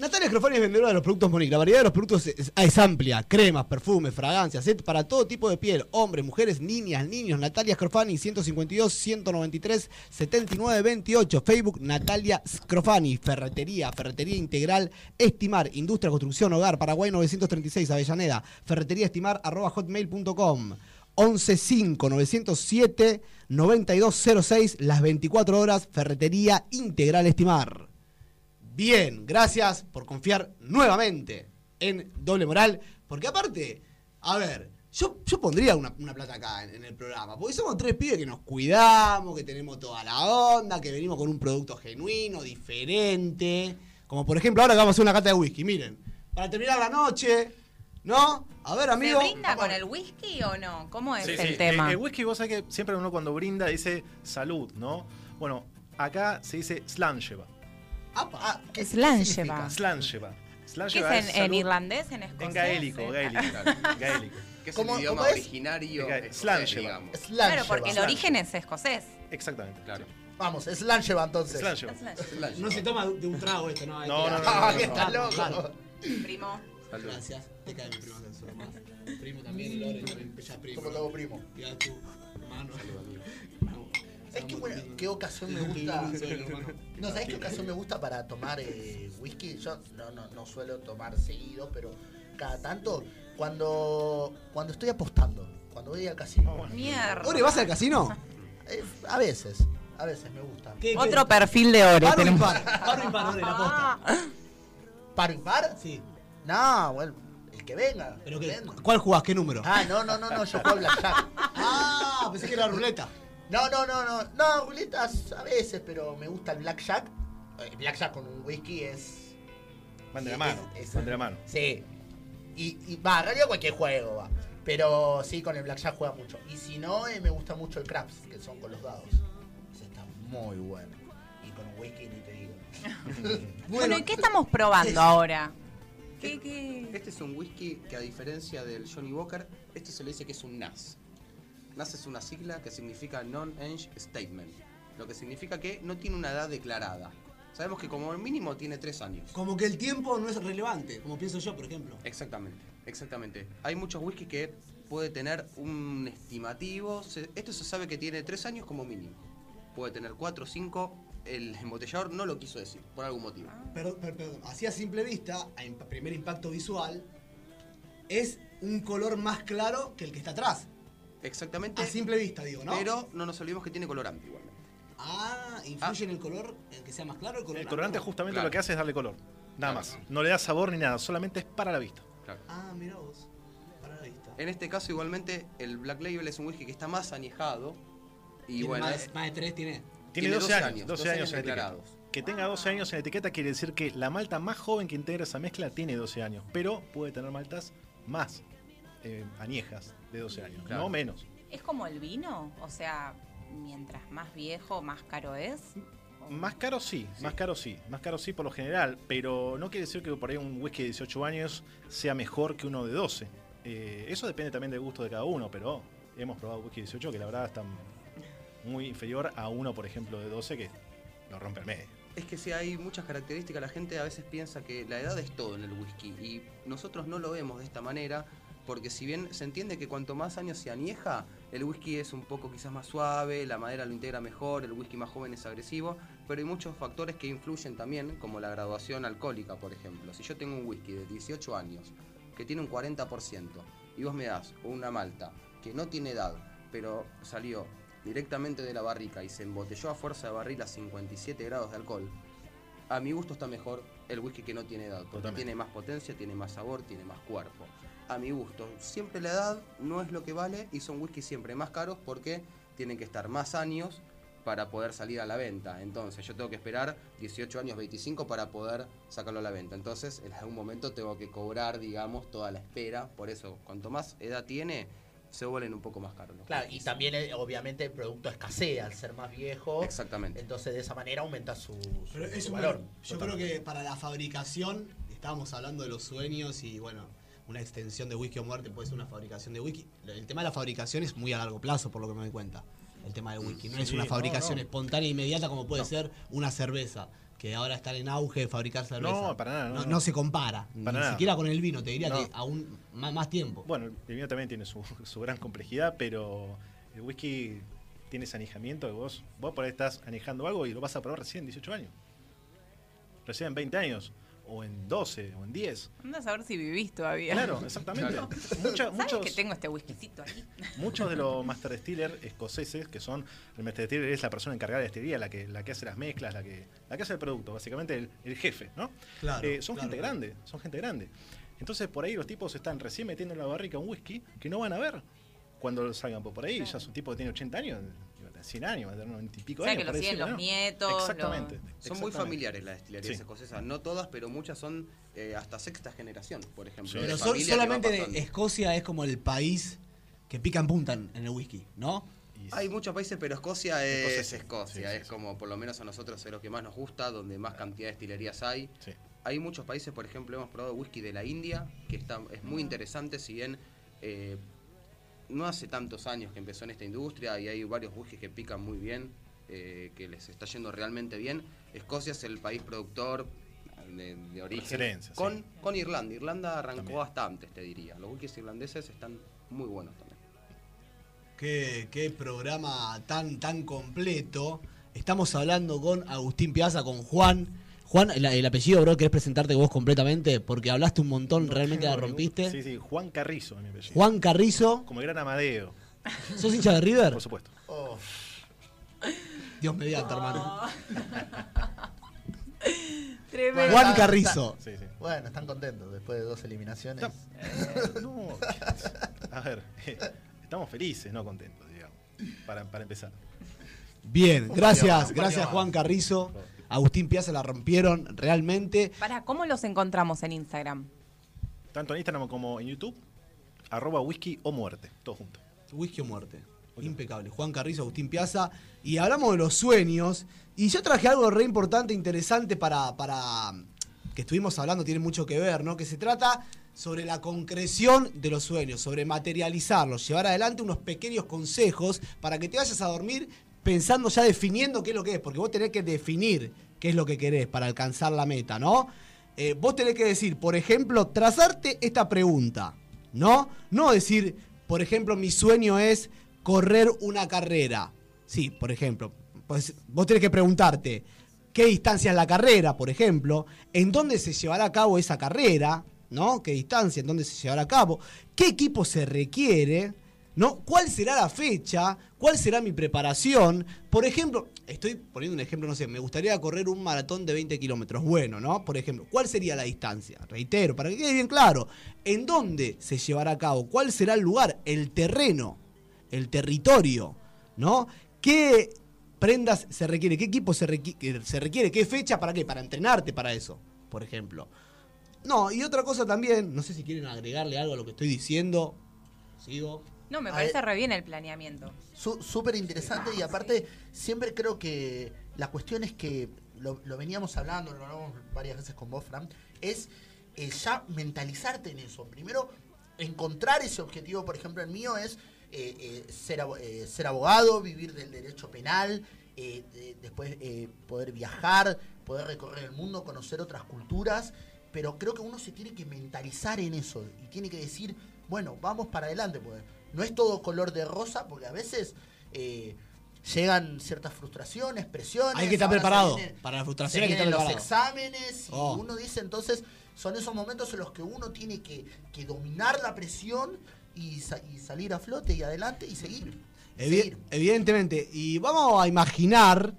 Natalia Scrofani es vendedora de los productos Monique. La variedad de los productos es, amplia. Cremas, perfumes, fragancias, set para todo tipo de piel. Hombres, mujeres, niñas, niños. Natalia Scrofani, 152, 193, 79, 28. Facebook, Natalia Scrofani. Ferretería, Ferretería Integral, Estimar. Industria, Construcción, Hogar, Paraguay 936, Avellaneda. Ferretería Estimar, arroba hotmail.com. 115 907 9206 las 24 horas Ferretería Integral Estimar. Bien, gracias por confiar nuevamente en Doble Moral. Porque aparte, a ver, yo, yo pondría una, una plata acá en, en el programa. Porque somos tres pibes que nos cuidamos, que tenemos toda la onda, que venimos con un producto genuino, diferente. Como por ejemplo, ahora que vamos a hacer una cata de whisky. Miren, para terminar la noche, ¿no? A ver, amigo. ¿Se brinda con el whisky o no? ¿Cómo es Sí, el sí. tema? El, el whisky, vos sabés que siempre uno cuando brinda dice salud, ¿no? Bueno, acá se dice slancheva. Ah, ¿qué- Slancheva es en, irlandés, en escocés? En gaélico, gaélico. Claro. gaélico. Que es ¿Cómo- el idioma cómo es? originario escocés, Slange, digamos. Claro, porque el origen es escocés. Exactamente. Claro. Vamos, Slancheva entonces. Slancheva. Slange. No se toma de un trago esto, ¿no? No, no, no, Ah, no, que no. está Claro, loco. claro. Primo. Salud. Gracias. Te cae mi primo acá, su hermano. Primo también, y Lore también, ya primo. Como todo primo. Ya tu hermano. ¿Sabes qué, buena- qué ocasión me gusta? No, ¿sabes qué ocasión me gusta para tomar eh, whisky? Yo no, no, no suelo tomar seguido, pero cada tanto, cuando, cuando estoy apostando, cuando voy al casino. Mierda. Ore, ¿vas al casino? Eh, a veces, a veces me gusta. ¿Qué- qué- Otro perfil de ore Paro y tenemos. par. Paro y par, Ore, la posta. ¿Par y par? Sí. No, bueno, el que venga. ¿Pero que qué, venga. ¿Cuál jugás? ¿Qué número? Ah, no, no, no, no, yo juego Blackjack. Ah, pensé que era ruleta. No, no, no, no, no, ruletas a veces, pero me gusta el Blackjack. El Blackjack con un whisky es... Van de la mano. es- es- Van de la mano. Sí. Y, y va, en realidad cualquier juego va. Pero sí, con el Blackjack juega mucho. Y si no, eh, me gusta mucho el Craps, que son con los dados. Ese está muy bueno. Y con un whisky ni te digo. Bueno, ¿y qué estamos probando ahora? ¿Qué, qué? Este es un whisky que a diferencia del Johnny Walker, este se le dice que es un NAS. NAS es una sigla que significa Non-Age Statement, lo que significa que no tiene una edad declarada. Sabemos que como mínimo tiene tres años. Como que el tiempo no es relevante, como pienso yo, por ejemplo. Exactamente, exactamente. Hay muchos whisky que puede tener un estimativo. se- esto se sabe que tiene tres años como mínimo. Puede tener cuatro o cinco. El embotellador no lo quiso decir, por algún motivo. Perdón, per- perdón. Así a simple vista, a primer impacto visual, es un color más claro que el que está atrás. Exactamente. A simple vista, digo, ¿no? Pero no nos olvidemos que tiene colorante igualmente. Ah, ¿influye en el color, en que sea más claro el color? El colorante justamente Claro. lo que hace es darle color. Nada Claro. más. No le da sabor ni nada, solamente es para la vista. Claro. Ah, mira vos. Para la vista. En este caso, igualmente, el Black Label es un whisky que está más añejado. Y Tiene bueno, más, es- más de tres tiene. Tiene 12 años, 12 años en etiqueta. declarados. Que tenga 12 años en la etiqueta quiere decir que la malta más joven que integra esa mezcla tiene 12 años, pero puede tener maltas más eh, añejas de 12 años, Claro. no menos. ¿Es como el vino? O sea, mientras más viejo, más caro es. ¿O- Más caro sí, más caro sí, más caro sí por lo general, pero no quiere decir que por ahí un whisky de 18 años sea mejor que uno de 12. Eh, eso depende también del gusto de cada uno, pero hemos probado whisky de 18 que la verdad está muy inferior a uno, por ejemplo, de 12 que lo rompe el medio. Es que si hay muchas características, la gente a veces piensa que la edad es todo en el whisky y nosotros no lo vemos de esta manera porque si bien se entiende que cuanto más años se añeja, el whisky es un poco quizás más suave, la madera lo integra mejor, el whisky más joven es agresivo, pero hay muchos factores que influyen también, como la graduación alcohólica, por ejemplo. Si yo tengo un whisky de 18 años que tiene un 40% y vos me das una malta que no tiene edad, pero salió directamente de la barrica y se embotelló a fuerza de barril a 57 grados de alcohol, a mi gusto está mejor el whisky que no tiene edad, porque Totalmente. tiene más potencia, tiene más sabor, tiene más cuerpo. A mi gusto, siempre la edad no es lo que vale y son whiskies siempre más caros porque tienen que estar más años para poder salir a la venta. Entonces yo tengo que esperar 18 años, 25 para poder sacarlo a la venta. Entonces en algún momento tengo que cobrar, digamos, toda la espera. Por eso, cuanto más edad tiene, se vuelven un poco más caros. los Claro, y también eh, obviamente el producto escasea al ser más viejo. Exactamente. Entonces de esa manera aumenta su, su- Pero es su un- valor. yo creo que para la fabricación, estábamos hablando de los sueños y bueno, una extensión de whisky o muerte puede ser una fabricación de whisky. El tema de la fabricación es muy a largo plazo, por lo que me doy cuenta. El tema del whisky. No es una fabricación no. espontánea e inmediata como puede ser una cerveza. Que ahora están en auge de fabricar cerveza. No, para nada, no, No, se compara. Para ni nada. siquiera con el vino. Te diría que aún más, más tiempo. Bueno, el vino también tiene su, su gran complejidad, pero el whisky tiene ese anejamiento que vos, vos por ahí estás anejando algo y lo vas a probar recién en 18 años. Recién en 20 años, o en 12, o en 10. Anda a saber si vivís todavía. Claro, exactamente. Mucha- ¿Sabes muchos, que tengo este whiskycito ahí? muchos de los master distiller escoceses, que son, el master distiller es la persona encargada de destilería, la que, la que hace las mezclas, la que, la que hace el producto, básicamente el, el jefe, ¿no? Claro, Eh, son claro, gente claro. grande, son gente grande. Entonces por ahí los tipos están recién metiendo en la barrica un whisky que no van a ver cuando salgan por ahí. Ya es un tipo que tiene 80 años, 100 años, va a tener 90 y pico O sea, años. que lo siguen los ¿no? nietos, Exactamente. Son muy familiares las destilerías Sí. escocesas, no todas, pero muchas son eh, hasta sexta generación, por ejemplo. Sí. Pero so- solamente. Escocia es como el país que pica en punta en el whisky, ¿no? Hay muchos países, pero Escocia es Escocia sí. Escocia, Sí, sí, es sí. como por lo menos a nosotros es lo que más nos gusta, donde más cantidad de destilerías hay. Sí. Hay muchos países, por ejemplo, hemos probado whisky de la India, que está, es muy interesante, si bien eh, no hace tantos años que empezó en esta industria y hay varios whiskies que pican muy bien, eh, que les está yendo realmente bien. Escocia es el país productor de, de origen. con, sí. con Irlanda. Irlanda arrancó También. hasta antes, te diría. Los whiskies irlandeses están muy buenos también. Qué, qué programa tan, tan completo. Estamos hablando con Agustín Piazza, con Juan. Juan, el, el apellido, bro, ¿querés presentarte vos completamente? Porque hablaste un montón, No realmente la rompiste. Sí, sí, Juan Carrizo es mi apellido. Juan Carrizo, Como el gran Amadeo, ¿sos hincha de River? por supuesto. Oh, Dios mediante, hermano. Tremendo. Juan Carrizo. Sí, sí. bueno, están contentos después de dos eliminaciones. Está- No, a ver, eh, estamos felices, no contentos, digamos, para, para empezar. Bien, gracias, gracias Juan. Carrizo. Agustín Piazza la rompieron realmente. Para, ¿cómo los encontramos en Instagram? Tanto en Instagram como en YouTube, arroba whisky o muerte, todo junto. Whisky o muerte. Impecable. Juan Carrizo, Agustín Piazza. Y hablamos de los sueños. Y yo traje algo re importante, interesante para, para que estuvimos hablando, tiene mucho que ver, ¿no? Que se trata sobre la concreción de los sueños, sobre materializarlos, llevar adelante unos pequeños consejos para que te vayas a dormir pensando ya definiendo qué es lo que es, porque vos tenés que definir qué es lo que querés para alcanzar la meta, ¿no? Eh, vos tenés que decir, por ejemplo, trazarte esta pregunta, ¿no? No decir, por ejemplo, mi sueño es correr una carrera. Sí, por ejemplo. Pues vos tenés que preguntarte qué distancia es la carrera, por ejemplo, en dónde se llevará a cabo esa carrera, ¿no? ¿Qué distancia, en dónde se llevará a cabo? ¿Qué equipo se requiere? ¿No? ¿Cuál será la fecha? ¿Cuál será mi preparación? Por ejemplo, estoy poniendo un ejemplo, no sé, me gustaría correr un maratón de 20 kilómetros. Bueno, ¿no? Por ejemplo, ¿cuál sería la distancia? Reitero, para que quede bien claro. ¿En dónde se llevará a cabo? ¿Cuál será el lugar? El terreno, el territorio, ¿no? ¿Qué prendas se requiere? ¿Qué equipo se, requi- se requiere? ¿Qué fecha? ¿Para qué? Para entrenarte para eso, por ejemplo. No, y otra cosa también, no sé si quieren agregarle algo a lo que estoy diciendo. Sigo. No, me parece re bien el planeamiento. Súper interesante y aparte siempre creo que la cuestión es que lo, lo veníamos hablando, lo hablamos varias veces con vos, Fran, es eh, ya mentalizarte en eso. Primero, encontrar ese objetivo, por ejemplo, el mío es eh, eh, ser, ser abogado, vivir del derecho penal, de- después poder viajar, poder recorrer el mundo, conocer otras culturas, pero creo que uno se tiene que mentalizar en eso y tiene que decir, bueno, vamos para adelante, pues no es todo color de rosa, porque a veces eh, llegan ciertas frustraciones, presiones. Hay que estar preparado. vienen- Para la se frustración hay que estar los preparado. exámenes y Oh. uno dice entonces son esos momentos en los que uno tiene que, que dominar la presión y, sa- y salir a flote y adelante y seguir. Evi- seguir. evidentemente. Y vamos a imaginar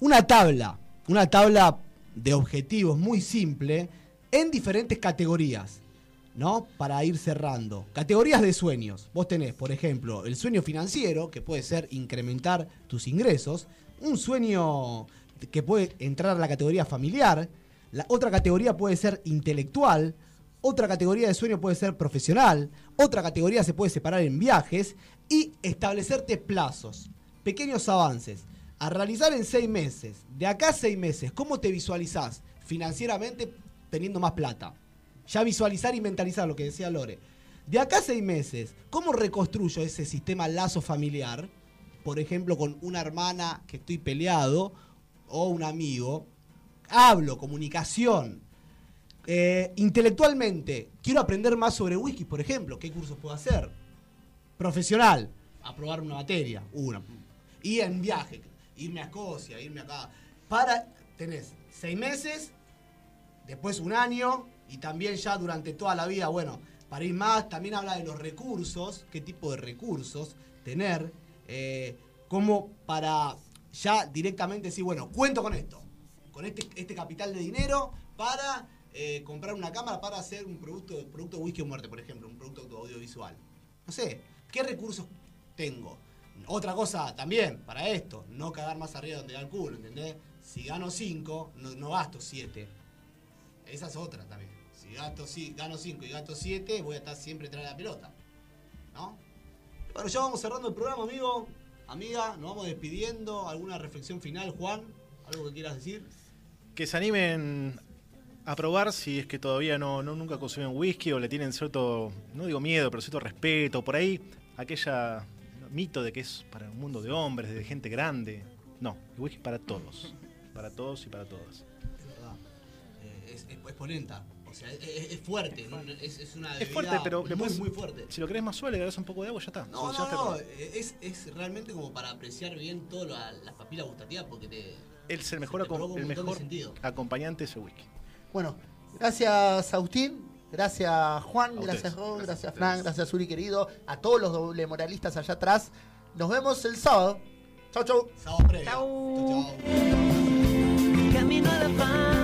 una tabla, una tabla de objetivos muy simple en diferentes categorías, ¿no? Para ir cerrando. Categorías de sueños. Vos tenés, por ejemplo, el sueño financiero, que puede ser incrementar tus ingresos. Un sueño que puede entrar a la categoría familiar. La otra categoría puede ser intelectual. Otra categoría de sueño puede ser profesional. Otra categoría se puede separar en viajes. Y establecerte plazos, pequeños avances. A realizar en seis meses. De acá a seis meses, ¿cómo te visualizás financieramente teniendo más plata? Ya visualizar y mentalizar lo que decía Lore. De acá a seis meses, ¿cómo reconstruyo ese sistema lazo familiar? Por ejemplo, con una hermana que estoy peleado o un amigo. Hablo, comunicación. Eh, intelectualmente, quiero aprender más sobre whisky, por ejemplo. ¿Qué cursos puedo hacer? Profesional, aprobar una materia, una. Y en viaje, irme a Escocia, irme acá. Para, tenés seis meses, después un año y también ya durante toda la vida, bueno, para ir más, también habla de los recursos, qué tipo de recursos tener, eh, como para ya directamente decir, bueno, cuento con esto, con este, este capital de dinero para eh, comprar una cámara para hacer un producto, producto whisky o muerte, por ejemplo, un producto audiovisual. No sé, ¿qué recursos tengo? Otra cosa también, para esto, no cagar más arriba donde da el culo, ¿entendés? Si gano 5, no, no gasto 7. Esa es otra también. Si gasto, si, gano 5 y gasto 7, voy a estar siempre de la pelota. ¿No? Bueno, ya vamos cerrando el programa, amigo. Amiga, nos vamos despidiendo. ¿Alguna reflexión final, Juan? ¿Algo que quieras decir? Que se animen a probar si es que todavía no, no nunca consumen whisky o le tienen cierto, no digo miedo, pero cierto respeto. Por ahí, aquella mito de que es para un mundo de hombres, de gente grande. No, el whisky es para todos. Para todos y para todas. Es verdad. Eh, es, es, es polenta. O sea, es, es- es fuerte. ¿no? Es, es una Es bebida fuerte, pero muy, puedes- muy fuerte. Si lo querés más suave, le agregas un poco de agua y ya está. No, no, no. Es, es realmente como para apreciar bien todas las papilas gustativas porque te. Es el mejor, el de mejor acompañante es el whisky. Bueno, gracias Agustín, gracias Juan, A gracias ustedes. Ro, Gracias gracias a Fran, gracias Uri querido, a todos los doble moralistas allá atrás. Nos vemos el sábado. Chau, chau. Sábado previo. Chau. Chau, chau.